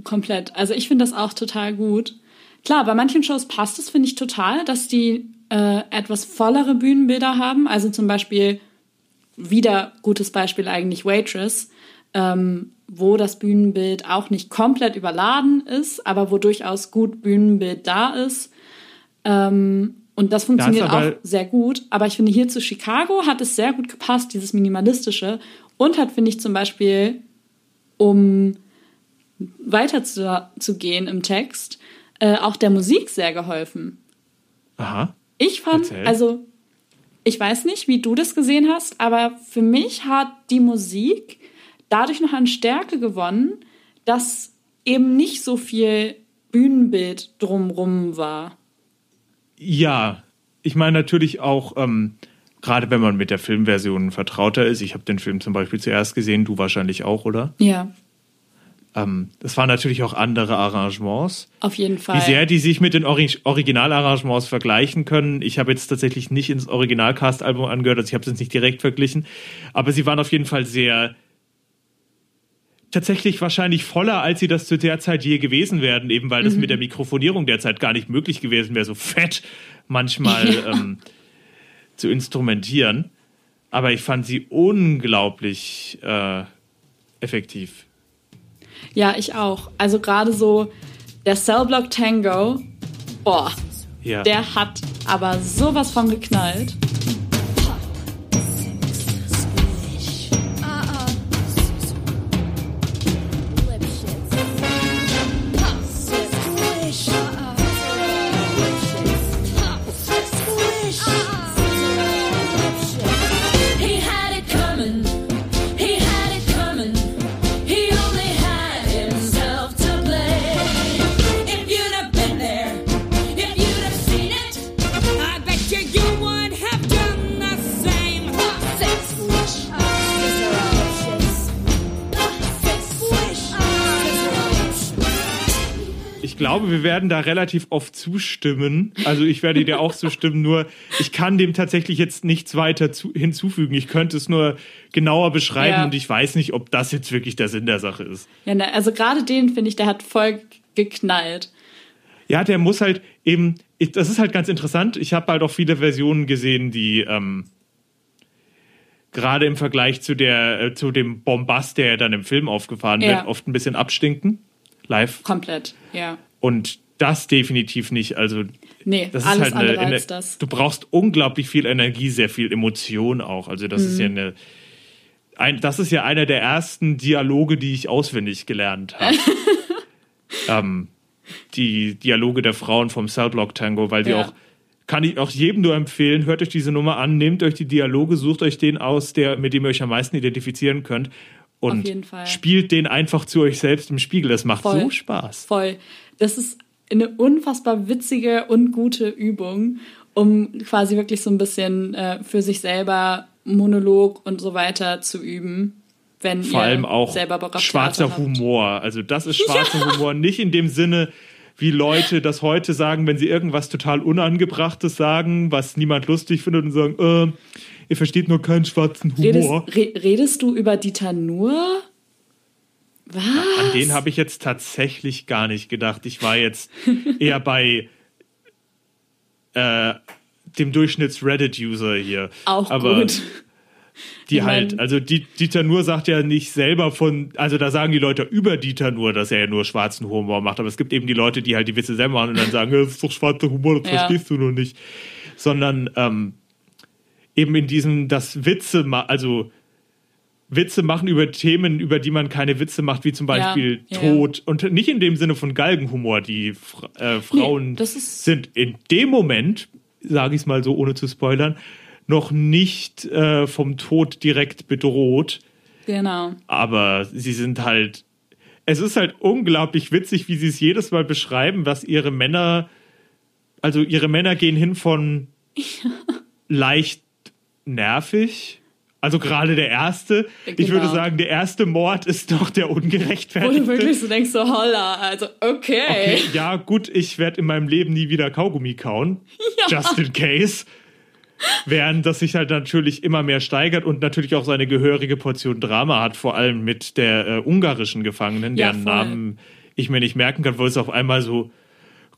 S4: komplett. Also ich finde das auch total gut. Klar, bei manchen Shows passt es, finde ich, total, dass die äh, etwas vollere Bühnenbilder haben. Also zum Beispiel, wieder gutes Beispiel eigentlich Waitress, ähm, wo das Bühnenbild auch nicht komplett überladen ist, aber wo durchaus gut Bühnenbild da ist. Ähm, und das funktioniert
S3: aber-
S4: auch sehr gut. Aber ich finde, hier zu Chicago hat es sehr gut gepasst, dieses Minimalistische. Und hat, finde ich, zum Beispiel, um weiter zu, zu gehen im Text, äh, auch der Musik sehr geholfen.
S3: Aha.
S4: Ich fand,
S3: Erzähl.
S4: also ich weiß nicht, wie du das gesehen hast, aber für mich hat die Musik dadurch noch an Stärke gewonnen, dass eben nicht so viel Bühnenbild drumrum war.
S3: Ja, ich meine natürlich auch, ähm, gerade wenn man mit der Filmversion vertrauter ist. Ich habe den Film zum Beispiel zuerst gesehen, du wahrscheinlich auch, oder?
S4: Ja.
S3: Ähm, das waren natürlich auch andere Arrangements.
S4: Auf jeden Fall.
S3: Wie sehr die sich mit den Ori Originalarrangements vergleichen können. Ich habe jetzt tatsächlich nicht ins Originalcast-Album angehört, also ich habe es jetzt nicht direkt verglichen. Aber sie waren auf jeden Fall sehr tatsächlich wahrscheinlich voller, als sie das zu der Zeit je gewesen wären, eben weil das
S4: Mhm.
S3: mit der Mikrofonierung derzeit gar nicht möglich gewesen wäre, so fett manchmal ähm, zu instrumentieren. Aber ich fand sie unglaublich äh, effektiv.
S4: Ja, ich auch. Also gerade so der Cellblock Tango, boah,
S3: Ja.
S4: der hat aber sowas von geknallt.
S3: Glaube, wir werden da relativ oft zustimmen. Also ich werde dir auch zustimmen, nur ich kann dem tatsächlich jetzt nichts weiter zu, hinzufügen. Ich könnte es nur genauer beschreiben
S4: Ja.
S3: und ich weiß nicht, ob das jetzt wirklich der Sinn der Sache ist.
S4: Ja, ne, also gerade den finde ich, der hat voll geknallt.
S3: Ja, der muss halt eben, ich, das ist halt ganz interessant. Ich habe halt auch viele Versionen gesehen, die ähm, gerade im Vergleich zu der äh, zu dem Bombast, der dann im Film aufgefahren
S4: Ja.
S3: wird, oft ein bisschen abstinken. Live.
S4: Komplett, ja.
S3: Und das definitiv nicht. Also
S4: Nee,
S3: das
S4: alles
S3: ist halt eine,
S4: andere
S3: eine. Du brauchst unglaublich viel Energie, sehr viel Emotion auch. Also das
S4: Mhm.
S3: ist ja eine. Ein, das ist ja einer der ersten Dialoge, die ich auswendig gelernt habe. ähm, die Dialoge der Frauen vom Cellblock Tango, weil die
S4: Ja.
S3: auch kann ich auch jedem nur empfehlen, hört euch diese Nummer an, nehmt euch die Dialoge, sucht euch den aus, der, mit dem ihr euch am meisten identifizieren könnt und
S4: Auf jeden Fall.
S3: spielt den einfach zu euch selbst im Spiegel. Das macht
S4: Voll.
S3: so Spaß.
S4: Voll. Das ist eine unfassbar witzige und gute Übung, um quasi wirklich so ein bisschen äh, für sich selber Monolog und so weiter zu üben, wenn
S3: Vor
S4: ihr
S3: allem auch
S4: selber
S3: schwarzer. Humor. Also das ist schwarzer Humor, nicht in dem Sinne, wie Leute das heute sagen, wenn sie irgendwas total Unangebrachtes sagen, was niemand lustig findet und sagen, äh, ihr versteht nur keinen schwarzen
S4: Redest,
S3: Humor.
S4: re redest du über Dieter Nur? Was?
S3: An den habe ich jetzt tatsächlich gar nicht gedacht. Ich war jetzt eher bei äh, dem Durchschnitts-Reddit-User hier.
S4: Auch
S3: Aber
S4: gut.
S3: Die
S4: Ich mein-
S3: halt, also die, Dieter Nur sagt ja nicht selber von, also da sagen die Leute über Dieter Nur, dass er ja nur schwarzen Humor macht, aber es gibt eben die Leute, die halt die Witze selber machen und dann sagen, das ist doch schwarzer Humor, das
S4: Ja.
S3: verstehst du noch nicht. Sondern ähm, eben in diesem, das Witze, also Witze machen über Themen, über die man keine Witze macht, wie zum Beispiel
S4: ja, ja.
S3: Tod. Und nicht in dem Sinne von Galgenhumor. Die äh, Frauen
S4: ist-
S3: sind in dem Moment, sage ich es mal so, ohne zu spoilern, noch nicht äh, vom Tod direkt bedroht.
S4: Genau.
S3: Aber sie sind halt. Es ist halt unglaublich witzig, wie sie es jedes Mal beschreiben, was ihre Männer. Also ihre Männer gehen hin von leicht nervig. Also gerade der erste. Ich
S4: Genau.
S3: würde sagen, der erste Mord ist doch der
S4: Wo du
S3: ungerechtfertigte.
S4: wirklich so denkst, so holla, also okay.
S3: Okay, ja, gut, ich werde in meinem Leben nie wieder Kaugummi kauen. Just in case. Während das sich halt natürlich immer mehr steigert und natürlich auch seine gehörige Portion Drama hat, vor allem mit der äh, ungarischen Gefangenen,
S4: Ja,
S3: deren
S4: voll.
S3: Namen ich mir nicht merken kann, wo es auf einmal so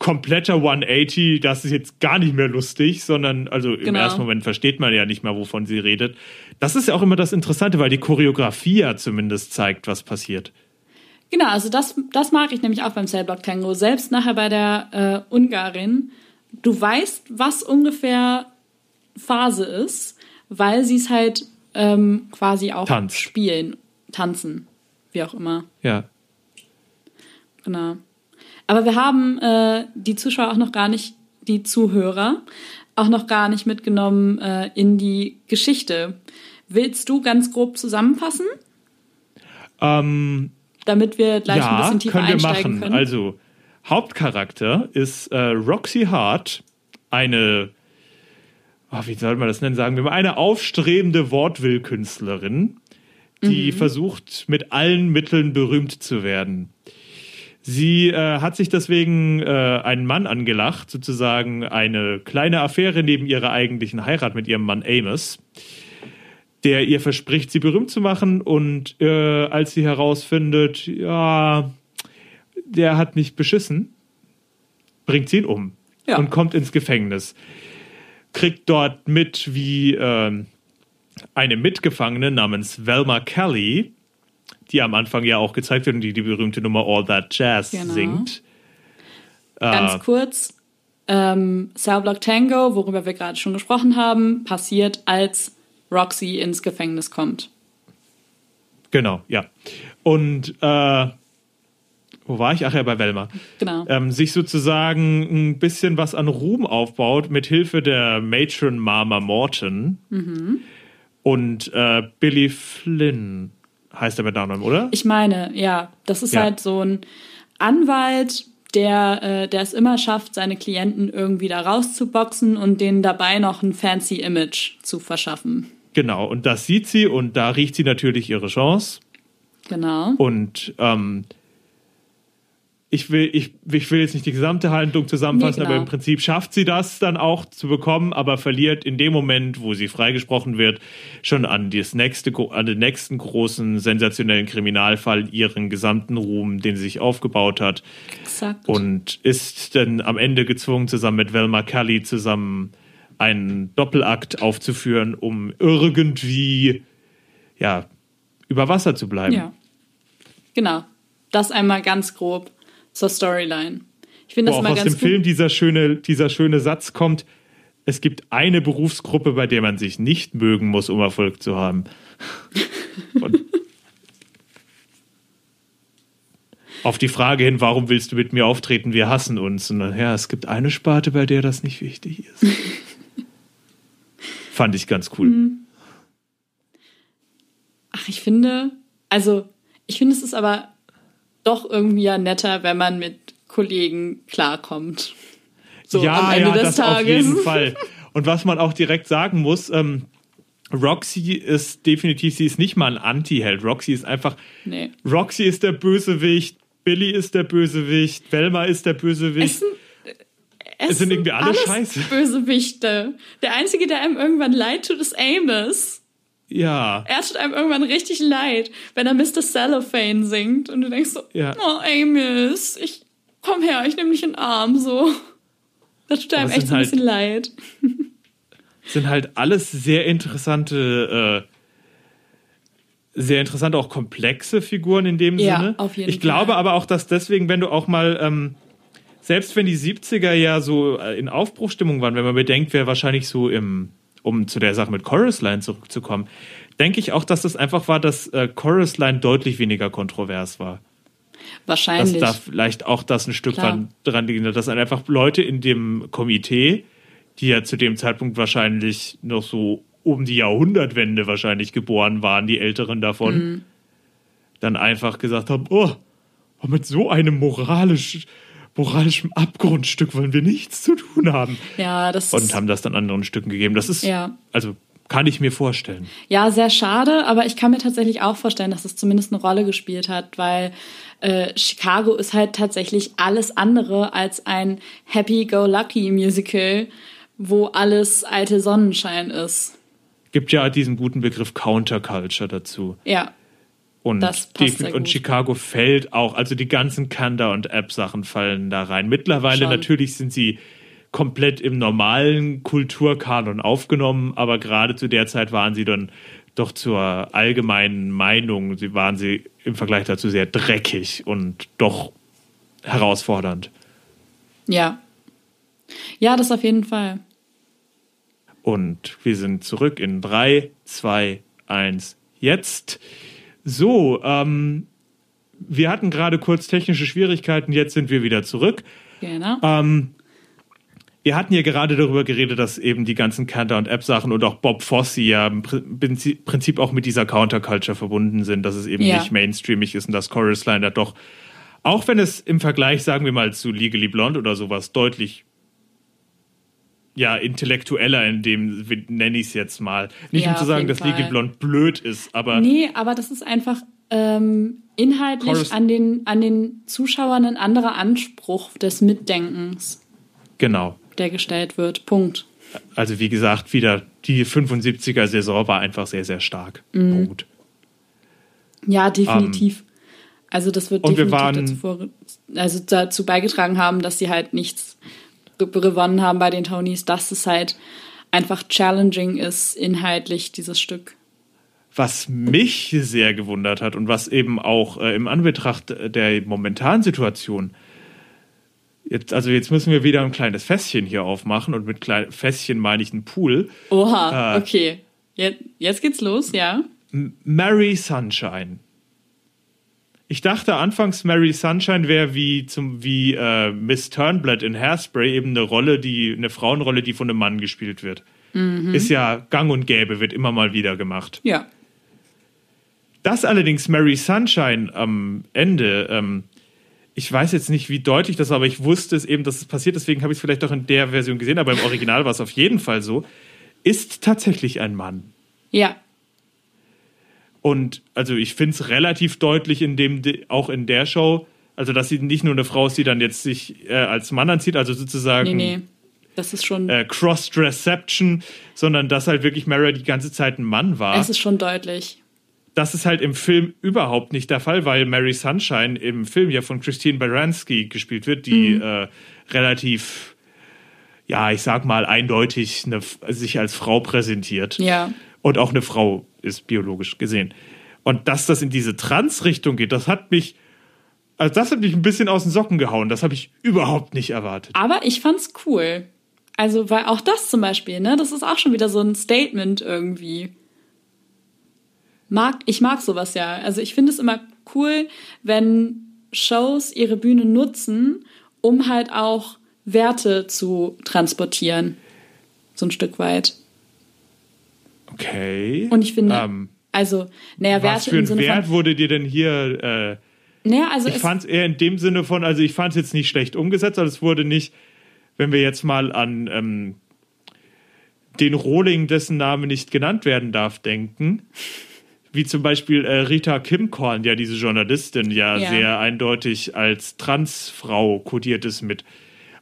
S3: kompletter 180, das ist jetzt gar nicht mehr lustig, sondern also im
S4: Genau.
S3: ersten Moment versteht man ja nicht mehr, wovon sie redet. Das ist ja auch immer das Interessante, weil die Choreografie ja zumindest zeigt, was passiert.
S4: Genau, also das, das mag ich nämlich auch beim Cellblock Tango. Selbst nachher bei der äh, Ungarin, du weißt, was ungefähr Phase ist, weil sie es halt ähm, quasi auch
S3: Tanzt.
S4: spielen, tanzen, wie auch immer.
S3: Ja.
S4: Genau. Aber wir haben äh, die Zuschauer auch noch gar nicht, die Zuhörer, auch noch gar nicht mitgenommen äh, in die Geschichte. Willst du ganz grob zusammenfassen,
S3: Ähm,
S4: damit wir gleich ein bisschen tiefer
S3: können wir
S4: einsteigen
S3: machen.
S4: können?
S3: Also, Hauptcharakter ist äh, Roxy Hart, eine, oh, wie soll man das nennen, sagen wir mal, eine aufstrebende Vaudeville-Künstlerin, die versucht mit allen Mitteln berühmt zu werden. Sie äh, hat sich deswegen äh, einen Mann angelacht, sozusagen eine kleine Affäre neben ihrer eigentlichen Heirat mit ihrem Mann Amos, der ihr verspricht, sie berühmt zu machen. Und äh, als sie herausfindet, ja, der hat nicht beschissen, bringt sie ihn um
S4: Ja.
S3: und kommt ins Gefängnis. Kriegt dort mit, wie ähm, eine Mitgefangene namens Velma Kelly, die am Anfang ja auch gezeigt wird und die die berühmte Nummer All That Jazz
S4: Genau.
S3: singt.
S4: Ganz
S3: Ah.
S4: kurz. Ähm, Cell Block Tango, worüber wir gerade schon gesprochen haben, passiert, als Roxy ins Gefängnis kommt.
S3: Genau, ja. Und äh, wo war ich? Ach ja, bei Velma.
S4: Genau.
S3: Ähm, sich sozusagen ein bisschen was an Ruhm aufbaut mit Hilfe der Matron Mama Morton
S4: Mhm.
S3: und äh, Billy Flynn heißt er mit Nachnamen, oder?
S4: Ich meine, ja, das ist
S3: Ja.
S4: halt so ein Anwalt, der, äh, der es immer schafft, seine Klienten irgendwie da rauszuboxen und denen dabei noch ein fancy Image zu verschaffen.
S3: Genau, und das sieht sie und da riecht sie natürlich ihre Chance.
S4: Genau.
S3: Und ähm, ich, will, ich, ich will jetzt nicht die gesamte Handlung zusammenfassen,
S4: Nee, genau.
S3: aber im Prinzip schafft sie das dann auch zu bekommen, aber verliert in dem Moment, wo sie freigesprochen wird, schon an, das nächste, an den nächsten großen, sensationellen Kriminalfall ihren gesamten Ruhm, den sie sich aufgebaut hat.
S4: Exakt.
S3: Und ist dann am Ende gezwungen, zusammen mit Velma Kelly zusammen einen Doppelakt aufzuführen, um irgendwie ja, über Wasser zu bleiben.
S4: ja. Genau. Das einmal ganz grob zur Storyline. Ich finde das
S3: auch
S4: mal
S3: aus
S4: ganz
S3: dem
S4: gut.
S3: Film dieser schöne, dieser schöne Satz kommt, es gibt eine Berufsgruppe, bei der man sich nicht mögen muss, um Erfolg zu haben. Und auf die Frage hin, warum willst du mit mir auftreten, wir hassen uns. Und dann, ja, es gibt eine Sparte, bei der das nicht wichtig ist. Fand ich ganz cool.
S4: Mhm. Ach, ich finde, also, ich finde, es ist aber doch irgendwie ja netter, wenn man mit Kollegen klarkommt. So
S3: ja,
S4: am Ende
S3: ja,
S4: des
S3: das
S4: Tages.
S3: auf jeden Fall. Und was man auch direkt sagen muss, ähm, Roxy ist definitiv, sie ist nicht mal ein Anti-Held. Roxy ist einfach,
S4: Nee.
S3: Roxy ist der Bösewicht, Billy ist der Bösewicht, Velma ist der Bösewicht.
S4: sind, es
S3: sind irgendwie alle
S4: alles
S3: scheiße.
S4: Bösewichte. Der Einzige, der einem irgendwann leid tut, ist Amos.
S3: Ja.
S4: Er tut einem irgendwann richtig leid, wenn er Mr. Cellophane singt und du denkst so,
S3: Ja.
S4: oh Amos, ich komm her, ich nehme dich in den Arm, so. Das tut einem echt so ein
S3: halt-
S4: bisschen leid.
S3: Sind halt alles sehr interessante, äh, sehr interessante, auch komplexe Figuren in dem
S4: Ja,
S3: Sinne.
S4: auf jeden
S3: ich glaube
S4: Fall.
S3: aber auch, dass deswegen, wenn du auch mal, ähm, selbst wenn die 70er ja so äh, in Aufbruchstimmung waren, wenn man bedenkt, wer wahrscheinlich so im, um zu der Sache mit Chorus Line zurückzukommen, denke ich auch, dass das einfach war, dass äh, Chorus Line deutlich weniger kontrovers war. Dass
S4: Wahrscheinlich.
S3: da vielleicht auch das ein Stück
S4: Klar.
S3: dran, dran liegt, dass einfach Leute in dem Komitee, die ja zu dem Zeitpunkt wahrscheinlich noch so um die Jahrhundertwende wahrscheinlich geboren waren, die Älteren davon,
S4: Mhm.
S3: dann einfach gesagt haben, oh, mit so einem moralisch, moralischem Abgrundstück wollen wir nichts zu tun haben.
S4: ja, das
S3: Und haben das dann anderen Stücken gegeben. Das ist,
S4: Ja.
S3: also kann ich mir vorstellen.
S4: ja sehr schade, aber ich kann mir tatsächlich auch vorstellen, dass es zumindest eine Rolle gespielt hat, weil äh, Chicago ist halt tatsächlich alles andere als ein Happy-Go-Lucky-Musical, wo alles alte Sonnenschein ist.
S3: Gibt ja diesen guten Begriff Counterculture dazu.
S4: Ja,
S3: Und, die, und. Chicago fällt auch, also die ganzen Kanda und App-Sachen fallen da rein. Mittlerweile
S4: Schon.
S3: natürlich sind sie komplett im normalen Kulturkanon aufgenommen, aber gerade zu der Zeit waren sie dann doch zur allgemeinen Meinung, sie waren sie im Vergleich dazu sehr dreckig und doch herausfordernd.
S4: ja. Ja, das auf jeden Fall.
S3: Und wir sind zurück in 3, 2, 1, jetzt. So, ähm, wir hatten gerade kurz technische Schwierigkeiten, jetzt sind wir wieder zurück.
S4: Genau.
S3: Ähm, wir hatten ja gerade darüber geredet, dass eben die ganzen Canter- und App-Sachen und auch Bob Fosse ja im Prin- Prinzip auch mit dieser Counterculture verbunden sind, dass es eben
S4: Ja.
S3: nicht mainstreamig ist und das Chorus Line da doch, auch wenn es im Vergleich, sagen wir mal, zu Legally Blonde oder sowas deutlich ja, intellektueller in dem, nenne ich es jetzt mal. Nicht
S4: Ja,
S3: um zu sagen, dass
S4: Fall.
S3: Blonde blöd ist, aber
S4: Nee, aber das ist einfach ähm, inhaltlich an den, an den Zuschauern ein anderer Anspruch des Mitdenkens,
S3: genau.
S4: der gestellt wird. Punkt.
S3: Also wie gesagt, wieder die 75er-Saison war einfach sehr, sehr stark.
S4: Mhm.
S3: Punkt.
S4: Ja, definitiv. also das wird
S3: Ähm, und wir
S4: definitiv
S3: waren-
S4: dazu, vor, also dazu beigetragen haben, dass sie halt nichts gewonnen haben bei den Tonys, dass es halt einfach challenging ist, inhaltlich dieses Stück.
S3: Was mich sehr gewundert hat und was eben auch äh, im Anbetracht der momentanen Situation Jetzt, also jetzt müssen wir wieder ein kleines Fässchen hier aufmachen und mit klein, Fässchen meine ich einen Pool.
S4: Oha,
S3: Äh.
S4: okay. Jetzt, jetzt geht's los, ja.
S3: Mary Sunshine. Ich dachte anfangs, Mary Sunshine wäre wie zum wie äh, Miss Turnblad in Hairspray eben eine Rolle, die eine Frauenrolle, die von einem Mann gespielt wird. Ist ja Gang und Gäbe, wird immer mal wieder gemacht.
S4: Ja.
S3: Dass allerdings Mary Sunshine am Ende, ähm, ich weiß jetzt nicht, wie deutlich das war, aber ich wusste es eben, dass es passiert, deswegen habe ich es vielleicht auch in der Version gesehen, aber im Original war es auf jeden Fall so, ist tatsächlich ein Mann.
S4: Ja.
S3: Und also ich finde es relativ deutlich in dem, auch in der Show, also dass sie nicht nur eine Frau ist, die dann jetzt sich äh, als Mann anzieht, also sozusagen
S4: Nee, nee. Das ist schon,
S3: äh, Cross-Dressception, sondern dass halt wirklich Mara die ganze Zeit ein Mann war.
S4: es ist schon deutlich.
S3: Das ist halt im Film überhaupt nicht der Fall, weil Mary Sunshine im Film ja von Christine Baranski gespielt wird, die
S4: Mhm.
S3: äh, relativ, ja, ich sag mal, eindeutig eine, sich als Frau präsentiert.
S4: Ja.
S3: Und auch eine Frau ist biologisch gesehen. Und dass das in diese Trans-Richtung geht, das hat mich, also das hat mich ein bisschen aus den Socken gehauen. Das habe ich überhaupt nicht erwartet.
S4: Aber ich fand's cool. Also, weil auch das zum Beispiel, ne, das ist auch schon wieder so ein Statement irgendwie. Mag, ich mag sowas ja. Also ich finde es immer cool, wenn Shows ihre Bühne nutzen, um halt auch Werte zu transportieren. So ein Stück weit.
S3: Okay.
S4: Und ich finde,
S3: Ähm,
S4: also, naja,
S3: was
S4: Werte
S3: für
S4: im
S3: ein
S4: Sinne
S3: Wert wurde dir denn hier äh,
S4: Naja, also
S3: Ich fand es eher in dem Sinne von, also ich fand es jetzt nicht schlecht umgesetzt, aber es wurde nicht, wenn wir jetzt mal an ähm, den Rohling, dessen Name nicht genannt werden darf, denken, wie zum Beispiel äh, Rita Kimkorn, ja diese Journalistin ja,
S4: Ja.
S3: sehr eindeutig als Transfrau kodiert ist mit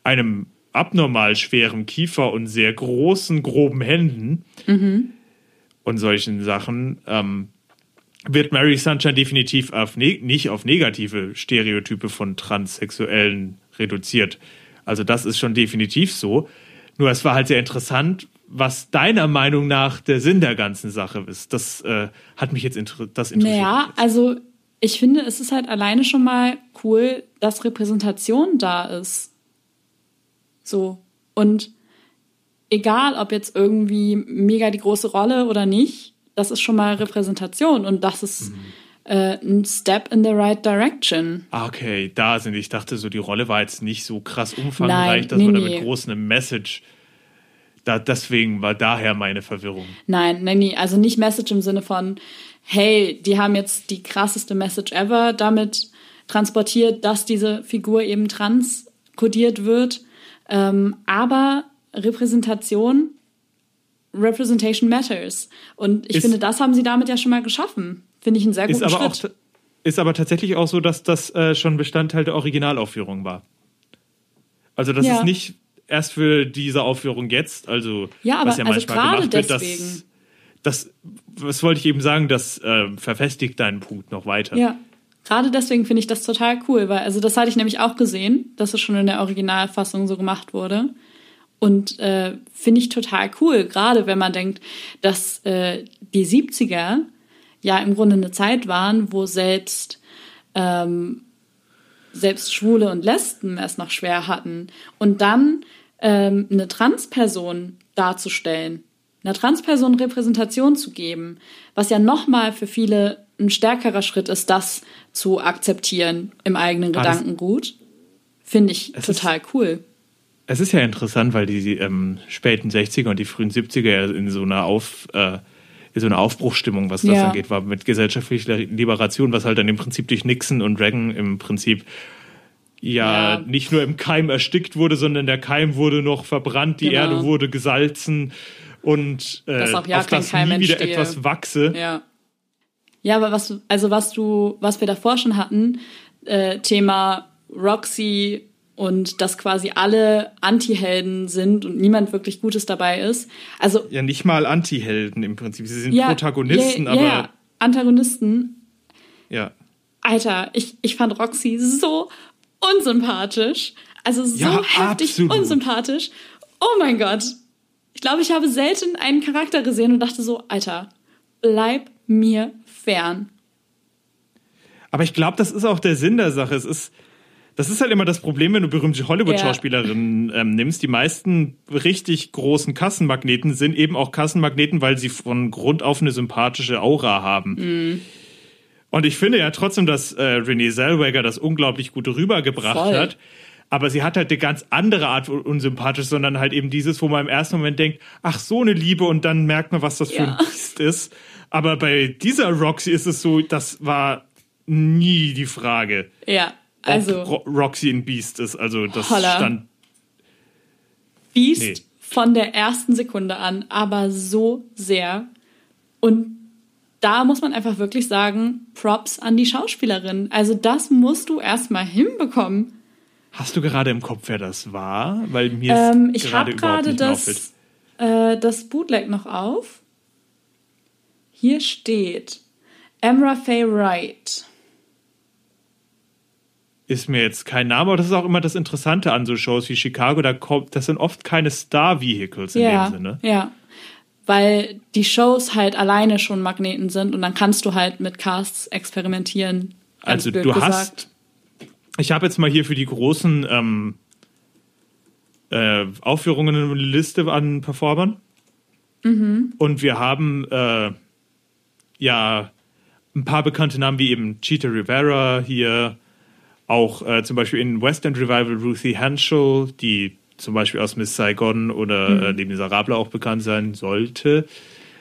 S3: einem abnormal schweren Kiefer und sehr großen, groben Händen und solchen Sachen. Ähm, wird Mary Sunshine definitiv auf ne nicht auf negative Stereotype von Transsexuellen reduziert. Also das ist schon definitiv so. Nur es war halt sehr interessant, was deiner Meinung nach der Sinn der ganzen Sache ist. Das äh, hat mich jetzt inter das interessiert.
S4: Naja, also ich finde, es ist halt alleine schon mal cool, dass Repräsentation da ist. So. Und egal, ob jetzt irgendwie mega die große Rolle oder nicht, das ist schon mal Repräsentation und das ist
S3: Mhm.
S4: äh, ein Step in the right direction.
S3: Ah, okay, da sind. Ich dachte so, die Rolle war jetzt nicht so krass umfangreich,
S4: Nein,
S3: dass
S4: nee,
S3: man da
S4: nee.
S3: mit groß eine Message. Da, deswegen war daher meine Verwirrung.
S4: Nein, nein, nee, also nicht Message im Sinne von, hey, die haben jetzt die krasseste Message ever damit transportiert, dass diese Figur eben transkodiert wird. Ähm, aber Repräsentation, Representation matters. Und ich
S3: Ist-
S4: finde, das haben sie damit ja schon mal geschaffen. Finde ich einen sehr
S3: Ist
S4: guten
S3: aber, auch,
S4: Schritt.
S3: ta- ist aber tatsächlich auch so, dass das äh, schon Bestandteil der Originalaufführung war. Also das
S4: Ja.
S3: ist nicht erst für diese Aufführung jetzt, also
S4: Ja, aber
S3: was ja
S4: also
S3: manchmal gemacht wird,
S4: deswegen.
S3: das, das, was wollte ich eben sagen, das äh, verfestigt deinen Punkt noch weiter.
S4: Ja, gerade deswegen finde ich das total cool, weil also das hatte ich nämlich auch gesehen, dass es schon in der Originalfassung so gemacht wurde. Und äh, finde ich total cool, gerade wenn man denkt, dass äh, die 70er ja im Grunde eine Zeit waren, wo selbst ähm, selbst Schwule und Lesben es noch schwer hatten. Und dann ähm, eine Transperson darzustellen, einer Transperson Repräsentation zu geben, was ja nochmal für viele ein stärkerer Schritt ist, das zu akzeptieren im eigenen Gedankengut, finde ich total cool.
S3: Es ist ja interessant, weil die ähm, späten 60er und die frühen 70er ja in so einer Auf, äh, in so einer Aufbruchsstimmung, was das
S4: Ja.
S3: angeht, war mit gesellschaftlicher Liberation, was halt dann im Prinzip durch Nixon und Reagan im Prinzip ja,
S4: Ja.
S3: nicht nur im Keim erstickt wurde, sondern der Keim wurde noch verbrannt, die
S4: Genau.
S3: Erde wurde gesalzen und äh,
S4: Dass auch ja
S3: auf das
S4: Keim
S3: nie wieder
S4: entstehe.
S3: etwas wachse.
S4: Ja. Ja, aber was, also was du, was wir davor schon hatten, äh, Thema Roxy und dass quasi alle Anti-Helden sind und niemand wirklich Gutes dabei ist. Also
S3: Ja, nicht mal Anti-Helden im Prinzip. Sie sind
S4: ja,
S3: Protagonisten,
S4: ja,
S3: aber
S4: ja, Antagonisten.
S3: ja.
S4: Alter, ich, ich fand Roxy so unsympathisch. Also so
S3: Ja,
S4: heftig
S3: absolut.
S4: unsympathisch. Oh mein Gott. Ich glaube, ich habe selten einen Charakter gesehen und dachte so, Alter, bleib mir fern.
S3: Aber ich glaube, das ist auch der Sinn der Sache. Es ist, das ist halt immer das Problem, wenn du berühmte Hollywood-Schauspielerinnen ähm, nimmst. Die meisten richtig großen Kassenmagneten sind eben auch Kassenmagneten, weil sie von Grund auf eine sympathische Aura haben.
S4: Mhm.
S3: Und ich finde ja trotzdem, dass äh, Renee Zellweger das unglaublich gut rübergebracht
S4: Voll.
S3: hat. Aber sie hat halt eine ganz andere Art unsympathisch, sondern halt eben dieses, wo man im ersten Moment denkt, ach, so eine Liebe und dann merkt man, was das für
S4: Ja.
S3: ein Biest ist. Aber bei dieser Roxy ist es so, das war nie die Frage,
S4: Ja,
S3: ob
S4: also
S3: Ro Roxy ein Biest ist. Also das
S4: Holla.
S3: stand.
S4: Beast
S3: Nee.
S4: von der ersten Sekunde an, aber so sehr. Und da muss man einfach wirklich sagen, Props an die Schauspielerin. Also das musst du erstmal hinbekommen.
S3: Hast du gerade im Kopf, wer das war? Weil mir
S4: Ähm,
S3: ist
S4: ich
S3: gerade
S4: habe
S3: überhaupt
S4: gerade
S3: nicht
S4: das, äh, das Bootleg noch auf. Hier steht Emra Faye Wright.
S3: Ist mir jetzt kein Name, aber das ist auch immer das Interessante an so Shows wie Chicago. Da kommt, das sind oft keine Star-Vehicles in
S4: ja,
S3: dem Sinne.
S4: ja. Weil die Shows halt alleine schon Magneten sind und dann kannst du halt mit Casts experimentieren.
S3: Also du
S4: gesagt.
S3: hast, ich habe jetzt mal hier für die großen ähm, äh, Aufführungen eine Liste an Performern.
S4: Mhm.
S3: Und wir haben äh, ja ein paar bekannte Namen wie eben Cheetah Rivera hier, auch äh, zum Beispiel in West End Revival Ruthie Henschel, die zum Beispiel aus Miss Saigon oder
S4: Mhm.
S3: äh, Les Miserables auch bekannt sein sollte.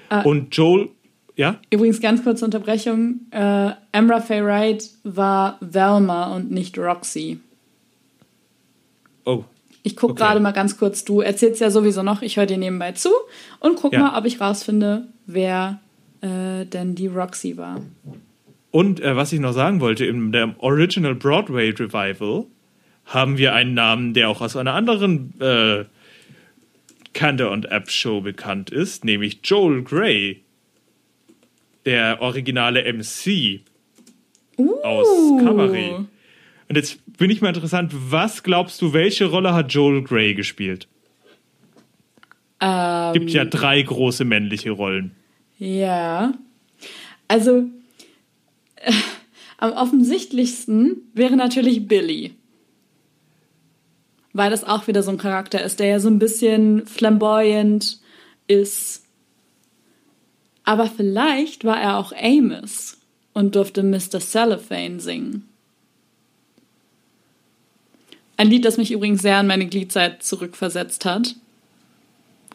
S4: Ah.
S3: Und Joel, ja?
S4: Übrigens, ganz kurze Unterbrechung. Äh, Emra Faye Wright war Velma und nicht Roxy.
S3: Oh,
S4: Ich gucke
S3: Okay.
S4: gerade mal ganz kurz. Du erzählst ja sowieso noch. Ich höre dir nebenbei zu und guck
S3: Ja.
S4: mal, ob ich rausfinde, wer äh, denn die Roxy war.
S3: Und äh, was ich noch sagen wollte, in der Original Broadway Revival haben wir einen Namen, der auch aus einer anderen äh, Cantor und App Show bekannt ist, nämlich Joel Grey, der originale MC aus Cabaret. Und jetzt bin ich mal interessant, was glaubst du, welche Rolle hat Joel Grey gespielt?
S4: Ähm,
S3: Gibt ja drei große männliche Rollen.
S4: Ja. Also, am offensichtlichsten wäre natürlich Billy. Weil das auch wieder so ein Charakter ist, der ja so ein bisschen flamboyant ist. Aber vielleicht war er auch Amos und durfte Mr. Cellophane singen. Ein Lied, das mich übrigens sehr an meine Gliedzeit zurückversetzt hat.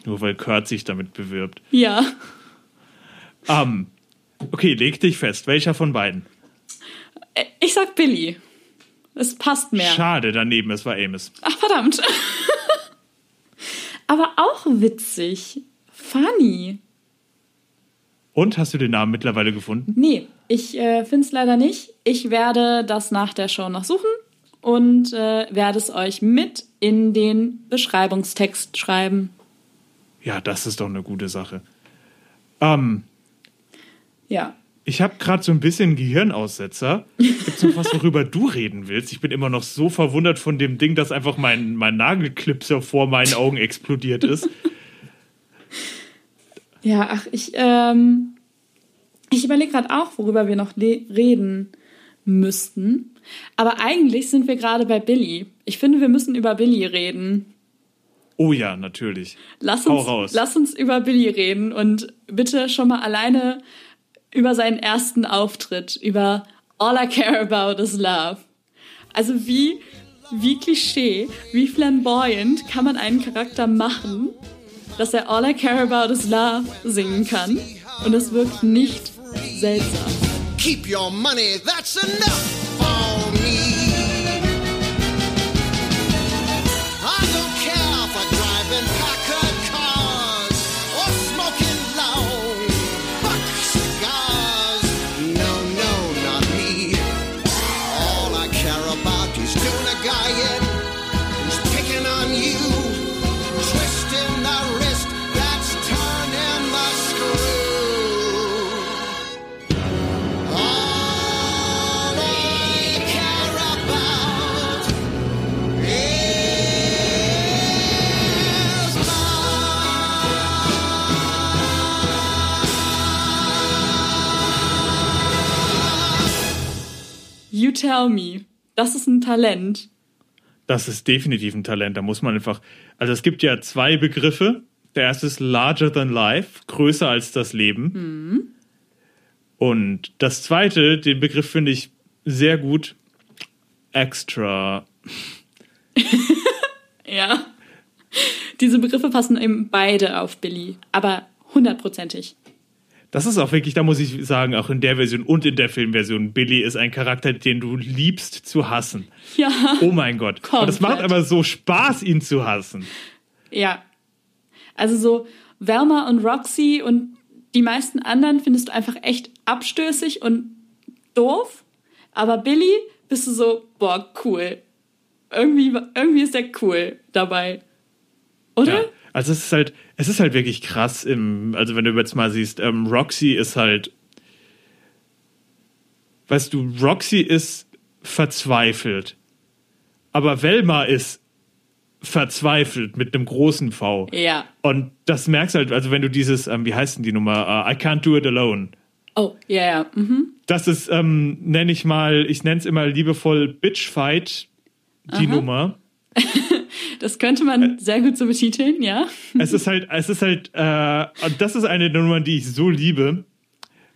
S3: Nur weil Kurt sich damit bewirbt.
S4: Ja.
S3: Ähm, okay, leg dich fest. Welcher von beiden?
S4: Äh, Ich sag Billy. Es passt mehr.
S3: Schade, daneben, es war Amos.
S4: Ach, verdammt. Aber auch witzig. Funny.
S3: Und hast du den Namen mittlerweile gefunden?
S4: Nee, ich äh, finde es leider nicht. Ich werde das nach der Show noch suchen und äh, werde es euch mit in den Beschreibungstext schreiben.
S3: Ja, das ist doch eine gute Sache. Ähm,
S4: Ja.
S3: ich habe gerade so ein bisschen Gehirnaussetzer. Gibt es noch was, worüber du reden willst? Ich bin immer noch so verwundert von dem Ding, dass einfach mein, mein Nagelklipser vor meinen Augen explodiert ist.
S4: Ja, ach, ich, ähm, ich überlege gerade auch, worüber wir noch reden müssten. Aber eigentlich sind wir gerade bei Billy. Ich finde, wir müssen über Billy reden.
S3: Oh ja, natürlich.
S4: Lass
S3: Hau
S4: uns,
S3: raus.
S4: lass uns über Billy reden und bitte schon mal alleine über seinen ersten Auftritt, über All I Care About Is Love. Also wie, wie Klischee, wie flamboyant kann man einen Charakter machen, dass er All I Care About Is Love singen kann und es wirkt nicht seltsam.
S5: Keep your money, that's enough
S4: tell me. Das ist ein Talent.
S3: Das ist definitiv ein Talent. Da muss man einfach. Also es gibt ja zwei Begriffe. Der erste ist larger than life, größer als das Leben. Und das zweite, den Begriff finde ich sehr gut. Extra.
S4: Ja. Diese Begriffe passen eben beide auf Billy, aber hundertprozentig.
S3: Das ist auch wirklich, da muss ich sagen, auch in der Version und in der Filmversion, Billy ist ein Charakter, den du liebst zu hassen.
S4: Ja.
S3: Oh mein Gott. Und es macht aber so Spaß, ihn zu hassen.
S4: Ja. Also so Velma und Roxy und die meisten anderen findest du einfach echt abstößig und doof. Aber Billy bist du so, boah, cool. Irgendwie, irgendwie ist der cool dabei. Oder?
S3: Ja. Also es ist halt, es ist halt wirklich krass im, also wenn du jetzt mal siehst, ähm, Roxy ist halt, weißt du, Roxy ist verzweifelt. Aber Velma ist verzweifelt mit einem großen V.
S4: Ja.
S3: Und das merkst halt, also wenn du dieses, ähm, wie heißt denn die Nummer? Äh, I can't do it alone.
S4: Oh, ja, ja. Mhm.
S3: Das ist, ähm, nenne ich mal, ich nenne es immer liebevoll Bitchfight, die Nummer.
S4: Das könnte man sehr gut so betiteln, ja.
S3: es ist halt, es ist halt, äh, das ist eine Nummer, die ich so liebe,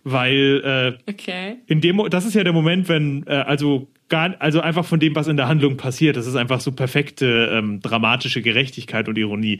S3: weil äh,
S4: Okay.
S3: in dem, das ist ja der Moment, wenn, äh, also gar, also einfach von dem, was in der Handlung passiert, das ist einfach so perfekte ähm, dramatische Gerechtigkeit und Ironie.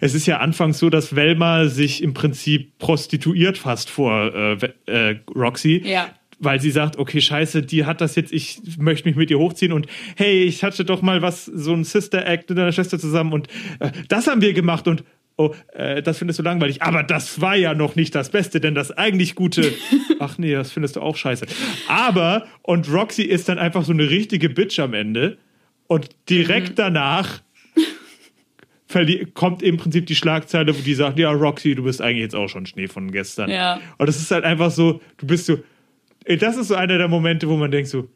S3: Es ist ja anfangs so, dass Velma sich im Prinzip prostituiert fast vor äh, äh, Roxy.
S4: Ja.
S3: Weil sie sagt, okay, scheiße, die hat das jetzt, ich möchte mich mit ihr hochziehen und hey, ich hatte doch mal was, so ein Sister-Act mit deiner Schwester zusammen und äh, das haben wir gemacht und oh, äh, das findest du langweilig. Aber das war ja noch nicht das Beste, denn das eigentlich Gute, ach nee, das findest du auch scheiße. Aber, und Roxy ist dann einfach so eine richtige Bitch am Ende und direkt danach verli- kommt im Prinzip die Schlagzeile, wo die sagt, ja, Roxy, du bist eigentlich jetzt auch schon Schnee von gestern.
S4: Ja.
S3: Und das ist halt einfach so, du bist so, das ist so einer der Momente, wo man denkt so,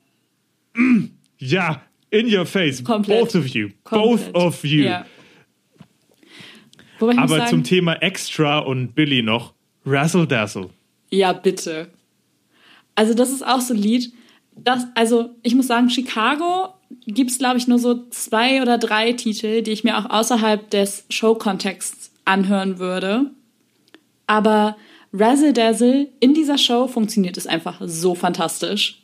S3: mm, ja, in your face,
S4: Komplett.
S3: both of you,
S4: Komplett.
S3: both of you.
S4: Ja.
S3: Aber
S4: sagen,
S3: zum Thema Extra und Billy noch, Razzle Dazzle.
S4: Ja, bitte. Also, das ist auch so ein Lied. Das, also, ich muss sagen, Chicago gibt es, glaube ich, nur so zwei oder drei Titel, die ich mir auch außerhalb des Show-Kontexts anhören würde. Aber Razzle Dazzle in dieser Show funktioniert es einfach so fantastisch.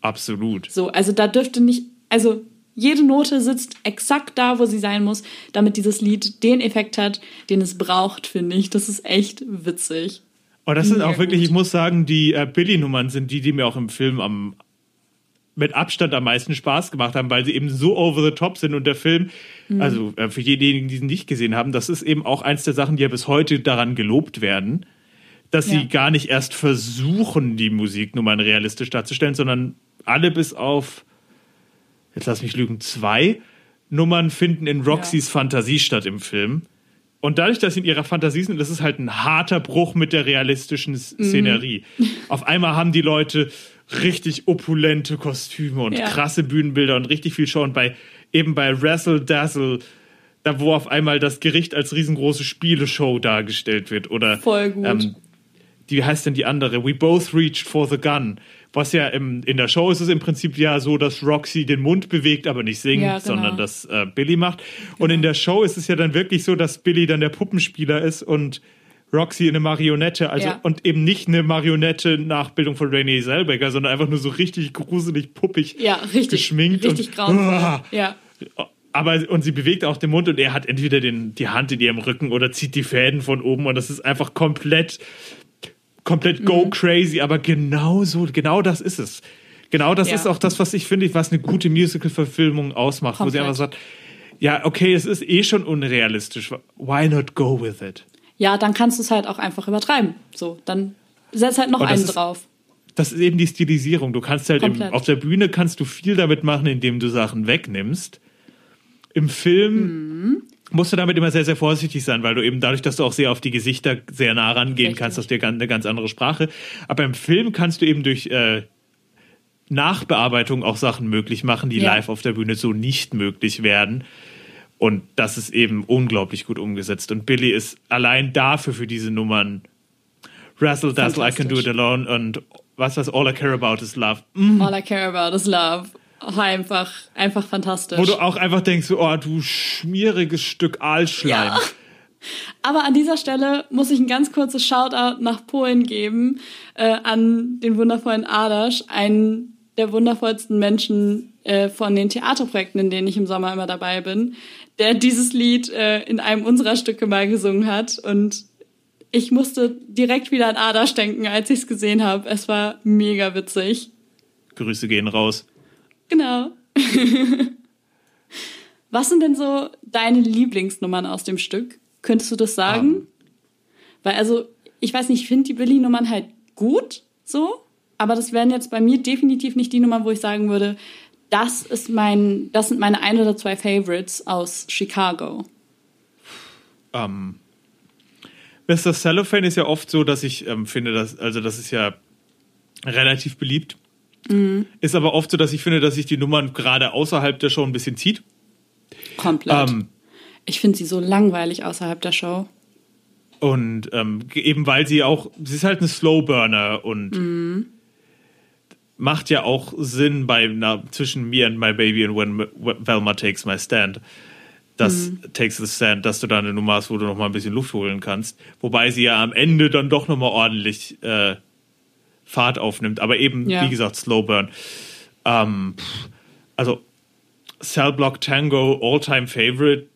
S3: Absolut.
S4: So, also da dürfte nicht, also jede Note sitzt exakt da, wo sie sein muss, damit dieses Lied den Effekt hat, den es braucht, finde ich. Das ist echt witzig.
S3: Und das sind
S4: Mega
S3: auch wirklich,
S4: gut.
S3: ich muss sagen, die äh, Billy-Nummern sind die, die mir auch im Film am mit Abstand am meisten Spaß gemacht haben, weil sie eben so over the top sind und der Film,
S4: Mhm.
S3: also äh, für diejenigen, die ihn nicht gesehen haben, das ist eben auch eins der Sachen, die ja bis heute daran gelobt werden, dass
S4: Ja.
S3: sie gar nicht erst versuchen, die Musiknummern realistisch darzustellen, sondern alle bis auf, jetzt lass mich lügen, zwei Nummern finden in Roxys Fantasie statt im Film. Und dadurch, dass sie in ihrer Fantasie sind, das ist halt ein harter Bruch mit der realistischen
S4: Mhm.
S3: Szenerie. Auf einmal haben die Leute richtig opulente Kostüme und
S4: Ja.
S3: krasse Bühnenbilder und richtig viel Show. Und bei eben bei Razzle Dazzle, da wo auf einmal das Gericht als riesengroße Spieleshow dargestellt wird. Oder
S4: Voll gut.
S3: Ähm, die wie heißt denn die andere? We both reached for the gun. Was ja im, in der Show ist es im Prinzip ja so, dass Roxy den Mund bewegt, aber nicht singt,
S4: Ja, genau.
S3: sondern das äh, Billy macht. Und in der Show ist es ja dann wirklich so, dass Billy dann der Puppenspieler ist und Roxy eine Marionette, also
S4: Ja.
S3: und eben nicht eine Marionette-Nachbildung von Renee Zellweger, sondern einfach nur so richtig gruselig, puppig
S4: Ja, richtig.
S3: geschminkt
S4: Richtig.
S3: Ah.
S4: Ja.
S3: aber und sie bewegt auch den Mund und er hat entweder den, die Hand in ihrem Rücken oder zieht die Fäden von oben und das ist einfach komplett, komplett
S4: Mhm.
S3: go crazy, aber genau so, genau das ist es. Genau das
S4: Ja.
S3: ist auch das, was ich finde, was eine gute Musical-Verfilmung ausmacht, wo sie
S4: Komplett.
S3: einfach sagt, ja, okay, es ist eh schon unrealistisch, why not go with it?
S4: Ja, dann kannst du es halt auch einfach übertreiben. So, dann setz halt noch einen
S3: ist-
S4: drauf.
S3: Das ist eben die Stilisierung. Du kannst halt im, auf der Bühne kannst du viel damit machen, indem du Sachen wegnimmst. Im Film
S4: Mhm.
S3: musst du damit immer sehr, sehr vorsichtig sein, weil du eben dadurch, dass du auch sehr auf die Gesichter sehr nah rangehen
S4: Richtig.
S3: kannst, hast du eine ganz andere Sprache. Aber im Film kannst du eben durch äh, Nachbearbeitung auch Sachen möglich machen, die
S4: Ja.
S3: live auf der Bühne so nicht möglich werden. Und das ist eben unglaublich gut umgesetzt. Und Billy ist allein dafür für diese Nummern Razzle Dazzle, I Can Do It. Alone und was was All I Care About is Love. Mm.
S4: All I Care About is Love. Oh, einfach, einfach fantastisch.
S3: Wo du auch einfach denkst, oh, du schmieriges Stück Aalschleim.
S4: Ja. Aber an dieser Stelle muss ich ein ganz kurzes Shoutout nach Polen geben äh, an den wundervollen Adasch, einen der wundervollsten Menschen äh, von den Theaterprojekten, in denen ich im Sommer immer dabei bin, der dieses Lied äh, in einem unserer Stücke mal gesungen hat. Und ich musste direkt wieder an Adasch denken, als ich es gesehen habe. Es war mega witzig.
S3: Grüße gehen raus.
S4: Genau. Was sind denn so deine Lieblingsnummern aus dem Stück? Könntest du das sagen?
S3: Um.
S4: Weil also, ich weiß nicht, ich finde die Billy-Nummern halt gut, so, aber das wären jetzt bei mir definitiv nicht die Nummern, wo ich sagen würde, das ist mein, das sind meine ein oder zwei Favorites aus Chicago.
S3: Um. Mr. Cellophane ist ja oft so, dass ich ähm, finde, dass, also das ist ja relativ beliebt.
S4: Mhm.
S3: Ist aber oft so, dass ich finde, dass sich die Nummern gerade außerhalb der Show ein bisschen zieht.
S4: Komplett.
S3: Ähm,
S4: ich finde sie so langweilig außerhalb der Show.
S3: Und ähm, eben weil sie auch, sie ist halt ein Slowburner und
S4: Mhm.
S3: Macht ja auch Sinn bei na, zwischen Me and My Baby und When Velma Takes My Stand. Das
S4: Mhm.
S3: Takes the Stand, dass du da eine Nummer hast, wo du noch mal ein bisschen Luft holen kannst. Wobei sie ja am Ende dann doch noch mal ordentlich äh, Fahrt aufnimmt. Aber eben,
S4: Ja.
S3: wie gesagt, Slowburn. Ähm, pff, also Cell Block Tango, All-Time Favorite,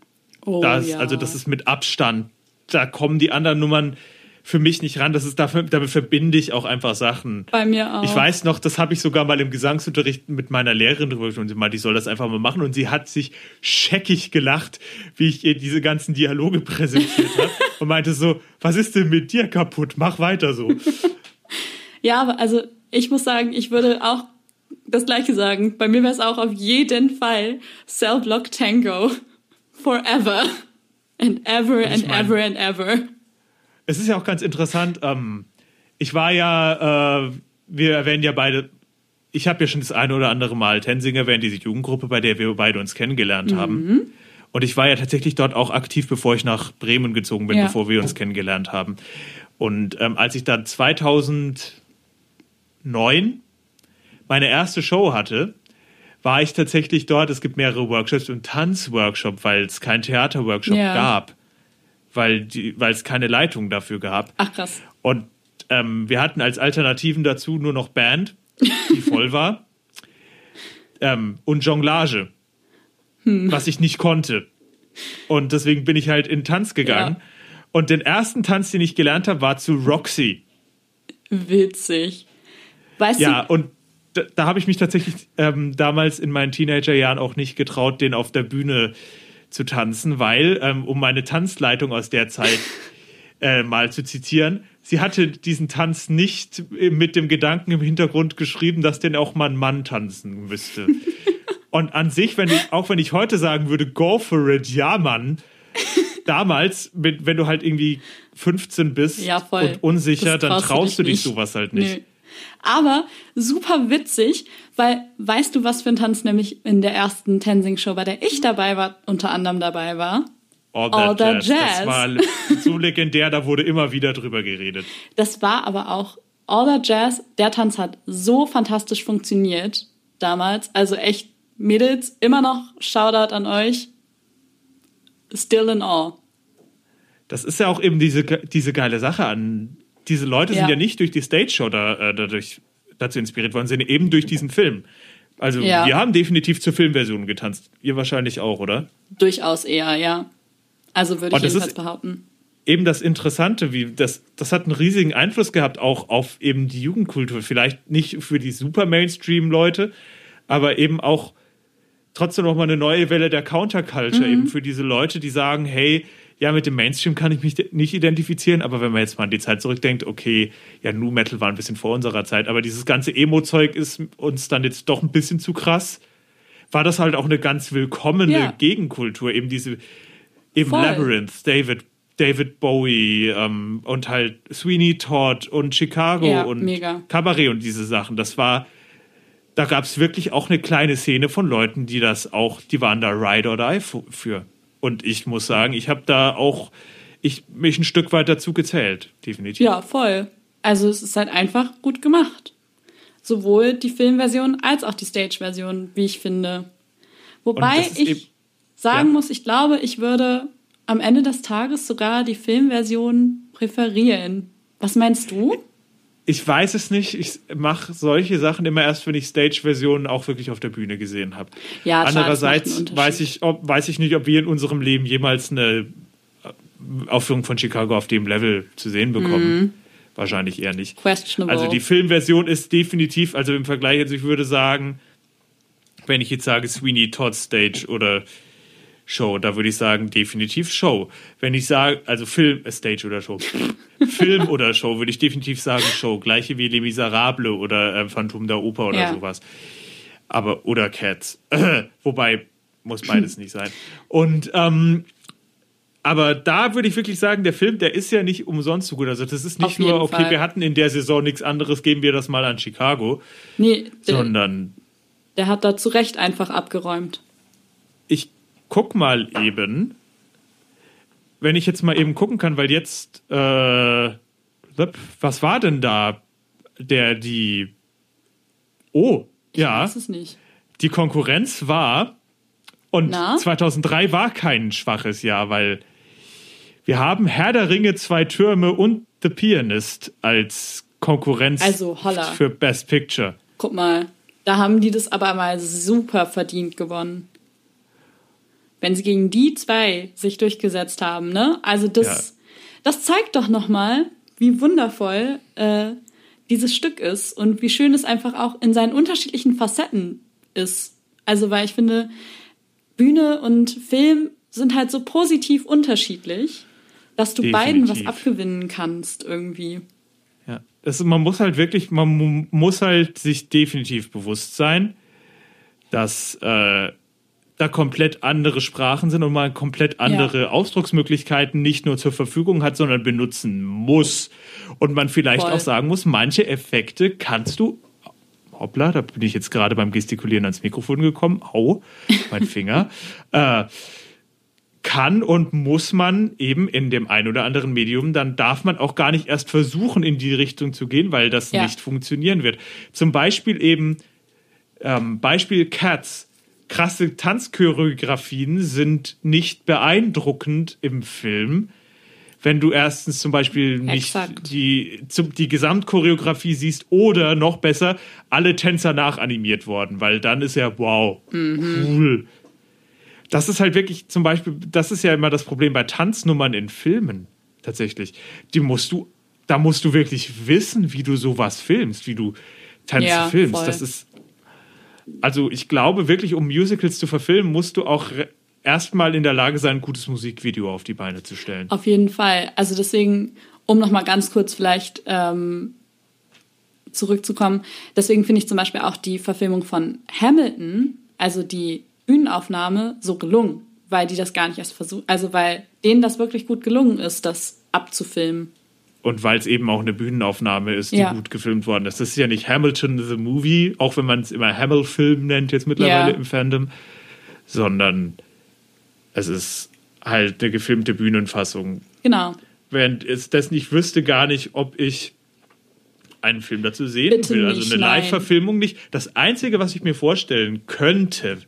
S4: Oh,
S3: das,
S4: ja.
S3: Also das ist mit Abstand. Da kommen die anderen Nummern für mich nicht ran. Das ist dafür, damit verbinde ich auch einfach Sachen.
S4: bei mir auch.
S3: Ich weiß noch, das habe ich sogar mal im Gesangsunterricht mit meiner Lehrerin drüber gesprochen. Sie meinte, ich soll das einfach mal machen. Und sie hat sich scheckig gelacht, wie ich ihr diese ganzen Dialoge präsentiert habe. Und meinte so, was ist denn mit dir kaputt? Mach weiter so.
S4: Ja, aber also ich muss sagen, ich würde auch das gleiche sagen. Bei mir wäre es auch auf jeden Fall Cell Block Tango. Forever. And ever
S3: ich
S4: and
S3: mein-
S4: ever and ever.
S3: Es ist ja auch ganz interessant. Ähm, ich war ja, äh, wir erwähnen ja beide, ich habe ja schon das eine oder andere Mal Tensing erwähnt, diese Jugendgruppe, bei der wir beide uns kennengelernt haben. Und ich war ja tatsächlich dort auch aktiv, bevor ich nach Bremen gezogen bin,
S4: Ja.
S3: bevor wir uns kennengelernt haben. Und ähm, als ich dann 2009 meine erste Show hatte, war ich tatsächlich dort. Es gibt mehrere Workshops und Tanzworkshop, weil es keinen Theaterworkshop
S4: Ja.
S3: gab, weil es keine Leitung dafür gab.
S4: Ach krass.
S3: Und ähm, wir hatten als Alternativen dazu nur noch Band, die voll war, ähm, und Jonglage, was ich nicht konnte. Und deswegen bin ich halt in Tanz gegangen.
S4: Ja.
S3: Und den ersten Tanz, den ich gelernt habe, war zu Roxy.
S4: Witzig. Weißt
S3: Ja,
S4: du,
S3: und da, da habe ich mich tatsächlich ähm, damals in meinen Teenagerjahren auch nicht getraut, den auf der Bühne zu tanzen, weil, ähm, um meine Tanzleitung aus der Zeit äh, mal zu zitieren, sie hatte diesen Tanz nicht mit dem Gedanken im Hintergrund geschrieben, dass den auch mal ein Mann tanzen müsste. Und an sich, wenn ich, auch wenn ich heute sagen würde, go for it, ja, Mann, damals, wenn, du halt irgendwie 15 bist
S4: Ja,
S3: und unsicher, dann
S4: traust du dich
S3: dich sowas halt nicht.
S4: Nö. Aber super witzig, weil weißt du, was für ein Tanz nämlich in der ersten Tensing-Show, bei der ich dabei war, unter anderem dabei war?
S3: All
S4: All
S3: That,
S4: That
S3: Jazz.
S4: Jazz.
S3: Das war so legendär, da wurde immer wieder drüber geredet.
S4: Das war aber auch All That Jazz. Der Tanz hat so fantastisch funktioniert damals. Also echt, Mädels, immer noch Shoutout an euch. Still in all.
S3: Das ist ja auch eben diese, diese geile Sache an. Diese Leute sind
S4: Ja.
S3: ja nicht durch die Stage-Show da, äh, dadurch, dazu inspiriert worden, sondern eben durch diesen Film. Also
S4: Ja.
S3: wir haben definitiv zur Filmversion getanzt. Ihr wahrscheinlich auch, oder?
S4: Durchaus eher, ja. Also würde ich jedenfalls behaupten.
S3: Eben das Interessante, wie das, das hat einen riesigen Einfluss gehabt, auch auf eben die Jugendkultur. Vielleicht nicht für die super Mainstream-Leute, aber eben auch trotzdem noch mal eine neue Welle der Counterculture,
S4: Mhm.
S3: eben für diese Leute, die sagen, hey, ja, mit dem Mainstream kann ich mich nicht identifizieren, aber wenn man jetzt mal an die Zeit zurückdenkt, okay, ja, Nu Metal war ein bisschen vor unserer Zeit, aber dieses ganze Emo-Zeug ist uns dann jetzt doch ein bisschen zu krass, war das halt auch eine ganz willkommene
S4: Ja.
S3: Gegenkultur, eben diese, eben
S4: Voll.
S3: Labyrinth, David, David Bowie ähm, und halt Sweeney Todd und Chicago
S4: Ja,
S3: und
S4: mega.
S3: Cabaret und diese Sachen. Das war, da gab es wirklich auch eine kleine Szene von Leuten, die das auch, die waren da Ride or Die für. Und ich muss sagen, ich habe da auch ich, mich ein Stück weit dazu gezählt, definitiv.
S4: Ja, voll. Also es ist halt einfach gut gemacht. sowohl die Filmversion als auch die Stage-Version, wie ich finde. Wobei ich
S3: eben-
S4: sagen
S3: ja.
S4: muss, ich glaube, ich würde am Ende des Tages sogar die Filmversion präferieren. Was meinst du?
S3: Ich weiß es nicht. Ich mache solche Sachen immer erst, wenn ich Stage-Versionen auch wirklich auf der Bühne gesehen habe.
S4: Ja,
S3: Andererseits weiß ich, ob, weiß ich nicht, ob wir in unserem Leben jemals eine äh, Aufführung von Chicago auf dem Level zu sehen bekommen.
S4: Mhm.
S3: Wahrscheinlich eher nicht.
S4: Questionable.
S3: Also die Filmversion ist definitiv, also im Vergleich, also ich würde sagen, wenn ich jetzt sage Sweeney Todd Stage oder Show, da würde ich sagen definitiv Show. Wenn ich sage, also Film, äh, Stage oder Show, Film oder Show, würde ich definitiv sagen Show. Gleiche wie Les Miserables oder äh, Phantom der Oper oder
S4: Ja.
S3: sowas. Aber, oder Cats. Wobei, muss beides nicht sein. Und, ähm, aber da würde ich wirklich sagen, der Film, der ist ja nicht umsonst so gut. Also das ist nicht
S4: Auf
S3: nur, okay,
S4: Fall.
S3: wir hatten in der Saison nichts anderes, geben wir das mal an Chicago,
S4: nee, der,
S3: sondern
S4: der hat da zu Recht einfach abgeräumt.
S3: ich guck mal eben, wenn ich jetzt mal eben gucken kann, weil jetzt, äh, was war denn da, der, die, oh,
S4: Ich
S3: ja,
S4: weiß es nicht.
S3: die Konkurrenz war, und
S4: Na?
S3: 2003 war kein schwaches Jahr, weil wir haben Herr der Ringe, zwei Türme und The Pianist als Konkurrenz
S4: Also, holla.
S3: für Best Picture.
S4: Guck mal, da haben die das aber mal super verdient gewonnen. Wenn sie gegen die zwei sich durchgesetzt haben, ne? Also das, das zeigt doch nochmal, wie wundervoll äh, dieses Stück ist und wie schön es einfach auch in seinen unterschiedlichen Facetten ist. Also weil ich finde, Bühne und Film sind halt so positiv unterschiedlich, dass du beiden was
S3: Definitiv.
S4: abgewinnen kannst irgendwie.
S3: Ja, das, man muss halt wirklich, man mu- muss halt sich definitiv bewusst sein, dass äh, da komplett andere Sprachen sind und man komplett andere Ausdrucksmöglichkeiten nicht nur zur Verfügung hat, sondern benutzen muss. Und man vielleicht
S4: Voll.
S3: auch sagen muss, manche Effekte kannst du. Hoppla, da bin ich jetzt gerade beim Gestikulieren ans Mikrofon gekommen. Au, mein Finger. äh, kann und muss man eben in dem ein oder anderen Medium, dann darf man auch gar nicht erst versuchen, in die Richtung zu gehen, weil das
S4: Ja.
S3: nicht funktionieren wird. Zum Beispiel eben, ähm, Beispiel Cats. Krasse Tanzchoreografien sind nicht beeindruckend im Film, wenn du erstens zum Beispiel nicht
S4: Exakt.
S3: die, die Gesamtchoreografie siehst oder noch besser, alle Tänzer nachanimiert worden, weil dann ist ja wow, cool. Das ist halt wirklich zum Beispiel, das ist ja immer das Problem bei Tanznummern in Filmen tatsächlich. Die musst du, da musst du wirklich wissen, wie du sowas filmst, wie du Tänze
S4: Ja,
S3: filmst.
S4: voll.
S3: Das ist, also ich glaube wirklich, um Musicals zu verfilmen, musst du auch erstmal in der Lage sein, ein gutes Musikvideo auf die Beine zu stellen.
S4: Auf jeden Fall. Also deswegen, um noch mal ganz kurz vielleicht ähm, zurückzukommen, deswegen finde ich zum Beispiel auch die Verfilmung von Hamilton, also die Bühnenaufnahme, so gelungen, weil die das gar nicht erst versuchen, also weil denen das wirklich gut gelungen ist, das abzufilmen.
S3: Und weil es eben auch eine Bühnenaufnahme ist, die
S4: Ja.
S3: gut gefilmt worden ist. Das ist ja nicht Hamilton the Movie, auch wenn man es immer Hamill-Film nennt jetzt mittlerweile
S4: Ja.
S3: im Fandom, sondern es ist halt eine gefilmte Bühnenfassung.
S4: Genau.
S3: Während es das nicht wüsste, gar nicht, ob ich einen Film dazu sehen
S4: Bitte
S3: will. Also
S4: nicht,
S3: eine. Live-Verfilmung nicht. Das Einzige, was ich mir vorstellen könnte,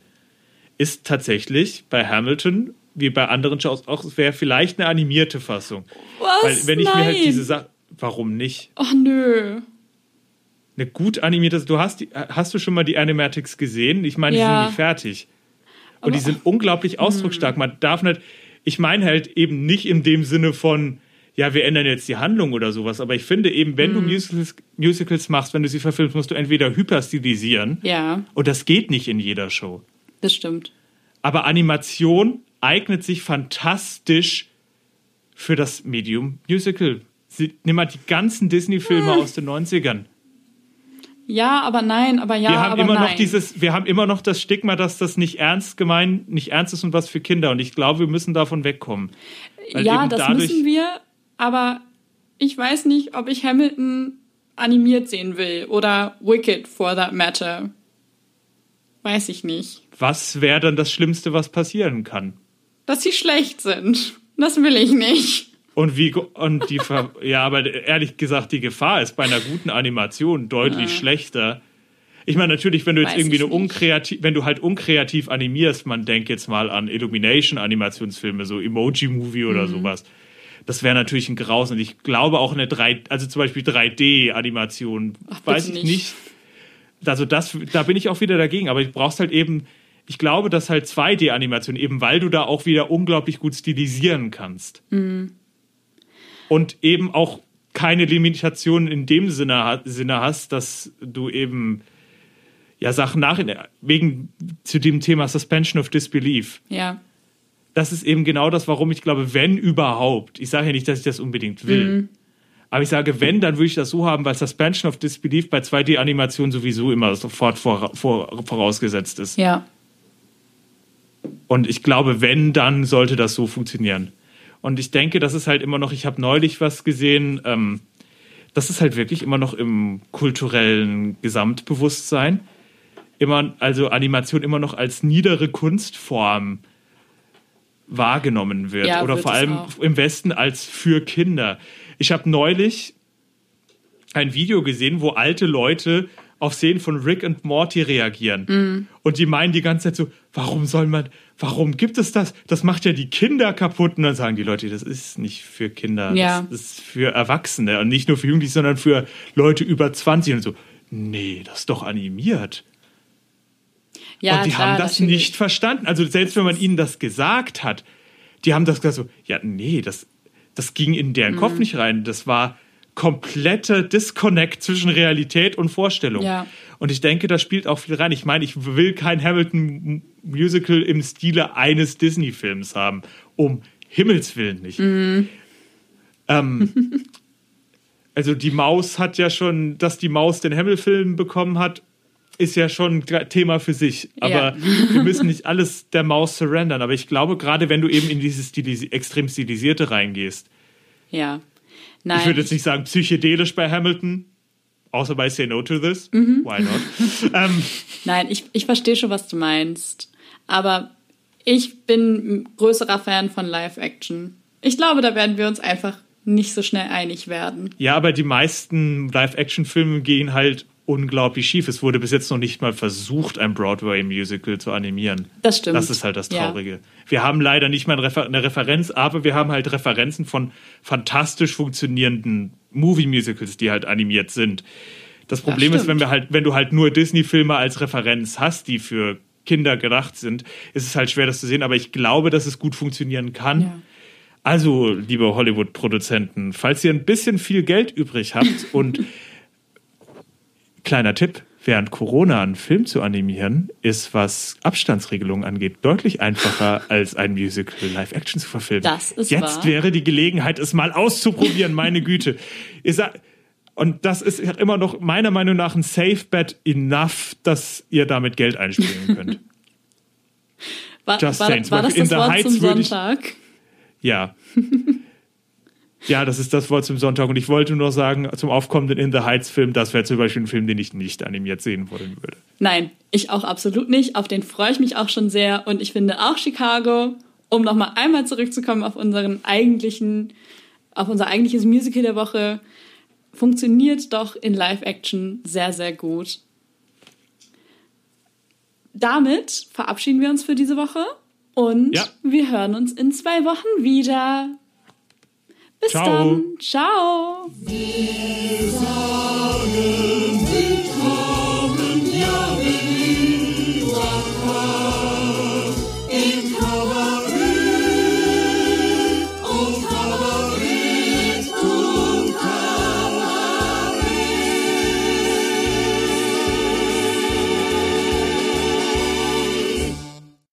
S3: ist tatsächlich bei Hamilton, wie bei anderen Shows auch, es wäre vielleicht eine animierte Fassung.
S4: Was?
S3: Weil wenn ich mir halt
S4: Nein.
S3: diese Sache. Warum nicht?
S4: Oh nö.
S3: Eine gut animierte. Du hast die, hast du schon mal die Animatics gesehen? Ich meine, die
S4: Ja.
S3: sind nicht fertig. Und
S4: Aber-
S3: die sind unglaublich ausdrucksstark. Man darf nicht. Ich meine halt eben nicht in dem Sinne von, ja, wir ändern jetzt die Handlung oder sowas. Aber ich finde eben, wenn du Musicals, Musicals machst, wenn du sie verfilmst, musst du entweder hyperstilisieren.
S4: Ja,
S3: Und das geht nicht in jeder Show.
S4: das stimmt.
S3: Aber Animation eignet sich fantastisch für das Medium Musical. Sie, nimm mal die ganzen Disney-Filme aus den 90ern.
S4: Ja, aber nein, aber ja,
S3: wir haben
S4: aber
S3: immer
S4: nein.
S3: noch dieses, wir haben immer noch das Stigma, dass das nicht ernst gemeint, nicht ernst ist und was für Kinder. Und ich glaube, wir müssen davon wegkommen.
S4: Ja, das müssen wir, aber ich weiß nicht, ob ich Hamilton animiert sehen will oder Wicked for that matter. Weiß ich nicht.
S3: Was wäre dann das Schlimmste, was passieren kann?
S4: Dass sie schlecht sind. Das will ich nicht.
S3: Und wie und die Ver ja, aber ehrlich gesagt, die Gefahr ist bei einer guten Animation deutlich schlechter, Ich meine, natürlich, wenn du jetzt
S4: Weiß
S3: irgendwie eine unkreativ, wenn du halt unkreativ animierst, man denkt jetzt mal an Illumination-Animationsfilme, so Emoji-Movie
S4: Mhm.
S3: oder sowas. Das wäre natürlich ein Graus. Und ich glaube auch eine 3, also zum Beispiel 3D-Animation,
S4: Ach,
S3: weiß ich
S4: nicht.
S3: nicht. Also das, da bin ich auch wieder dagegen. Aber ich brauchst halt eben, ich glaube, dass halt 2D-Animation, eben weil du da auch wieder unglaublich gut stilisieren kannst.
S4: Mhm.
S3: Und eben auch keine Limitationen in dem Sinne, Sinne hast, dass du eben ja Sachen nach wegen zu dem Thema Suspension of Disbelief.
S4: Ja.
S3: Das ist eben genau das, warum ich glaube, wenn überhaupt, ich sage ja nicht, dass ich das unbedingt will,
S4: Mhm.
S3: aber ich sage, wenn, dann würde ich das so haben, weil Suspension of Disbelief bei 2D-Animationen sowieso immer sofort vor, vor, vorausgesetzt ist.
S4: Ja.
S3: Und ich glaube, wenn, dann sollte das so funktionieren. Und ich denke, das ist halt immer noch, ich habe neulich was gesehen, ähm, das ist halt wirklich immer noch im kulturellen Gesamtbewusstsein, immer, also Animation immer noch als niedere Kunstform wahrgenommen wird.
S4: Ja,
S3: Oder
S4: wird
S3: vor allem
S4: auch.
S3: im Westen als für Kinder. Ich habe neulich ein Video gesehen, wo alte Leute auf Szenen von Rick und Morty reagieren.
S4: Mhm.
S3: Und die meinen die ganze Zeit so, warum soll man, warum gibt es das? Das macht ja die Kinder kaputt. Und dann sagen die Leute, das ist nicht für Kinder,
S4: Ja.
S3: das ist für Erwachsene. Und nicht nur für Jugendliche, sondern für Leute über 20. Und so, nee, das ist doch animiert.
S4: Ja,
S3: und die
S4: klar,
S3: haben das
S4: natürlich.
S3: nicht verstanden. Also selbst wenn man ihnen das gesagt hat, die haben das gesagt so, ja, nee, das, das ging in deren Kopf nicht rein. Das war kompletter Disconnect zwischen Realität und Vorstellung.
S4: Ja.
S3: Und ich denke, da spielt auch viel rein. Ich meine, ich will kein Hamilton-Musical im Stile eines Disney-Films haben. Um Himmels Willen nicht.
S4: Mhm.
S3: Ähm, also die Maus hat ja schon, dass die Maus den Hamilton-Film bekommen hat, ist ja schon ein Thema für sich. Aber wir müssen nicht alles der Maus surrendern. Aber ich glaube, gerade wenn du eben in dieses Stilisi extrem stilisierte reingehst,
S4: Ja. Nein.
S3: ich würde jetzt nicht sagen psychedelisch bei Hamilton, außer bei Say No to This.
S4: Mhm.
S3: Why not? ähm,
S4: Nein, ich, ich verstehe schon, was du meinst. Aber ich bin ein größerer Fan von Live-Action. Ich glaube, da werden wir uns einfach nicht so schnell einig werden.
S3: ja, aber die meisten Live-Action-Filme gehen halt unglaublich schief. Es wurde bis jetzt noch nicht mal versucht, ein Broadway-Musical zu animieren.
S4: Das stimmt.
S3: Das ist halt das
S4: Ja.
S3: Traurige. Wir haben leider nicht mal eine Refer- eine Referenz, aber wir haben halt Referenzen von fantastisch funktionierenden Movie-Musicals, die halt animiert sind. Das Problem ist, wenn wir halt, wenn du halt nur Disney-Filme als Referenz hast, die für Kinder gedacht sind, ist es halt schwer, das zu sehen. Aber ich glaube, dass es gut funktionieren kann.
S4: Ja.
S3: Also, liebe Hollywood-Produzenten, falls ihr ein bisschen viel Geld übrig habt und kleiner Tipp, während Corona einen Film zu animieren, ist, was Abstandsregelungen angeht, deutlich einfacher als ein Musical Live-Action zu verfilmen.
S4: Das ist
S3: Jetzt
S4: wahr.
S3: wäre die Gelegenheit, es mal auszuprobieren, meine Güte. Und das ist immer noch meiner Meinung nach ein Safe Bet enough, dass ihr damit Geld einspielen könnt.
S4: War,
S3: Just
S4: war, war das
S3: In
S4: das Wort
S3: Heights
S4: zum
S3: würde ich-
S4: Sonntag?
S3: Ja. Ja, das ist das Wort zum Sonntag. Und ich wollte nur sagen, zum aufkommenden In the Heights Film, das wäre zum Beispiel ein Film, den ich nicht animiert sehen wollen würde.
S4: Nein, ich auch absolut nicht. Auf den freue ich mich auch schon sehr. Und ich finde auch Chicago, um nochmal einmal zurückzukommen auf unseren eigentlichen, auf unser eigentliches Musical der Woche, funktioniert doch in Live-Action sehr, sehr gut. Damit verabschieden wir uns für diese Woche und
S3: Ja.
S4: wir hören uns in zwei Wochen wieder. Bis
S3: Ciao.
S4: dann. Ciao.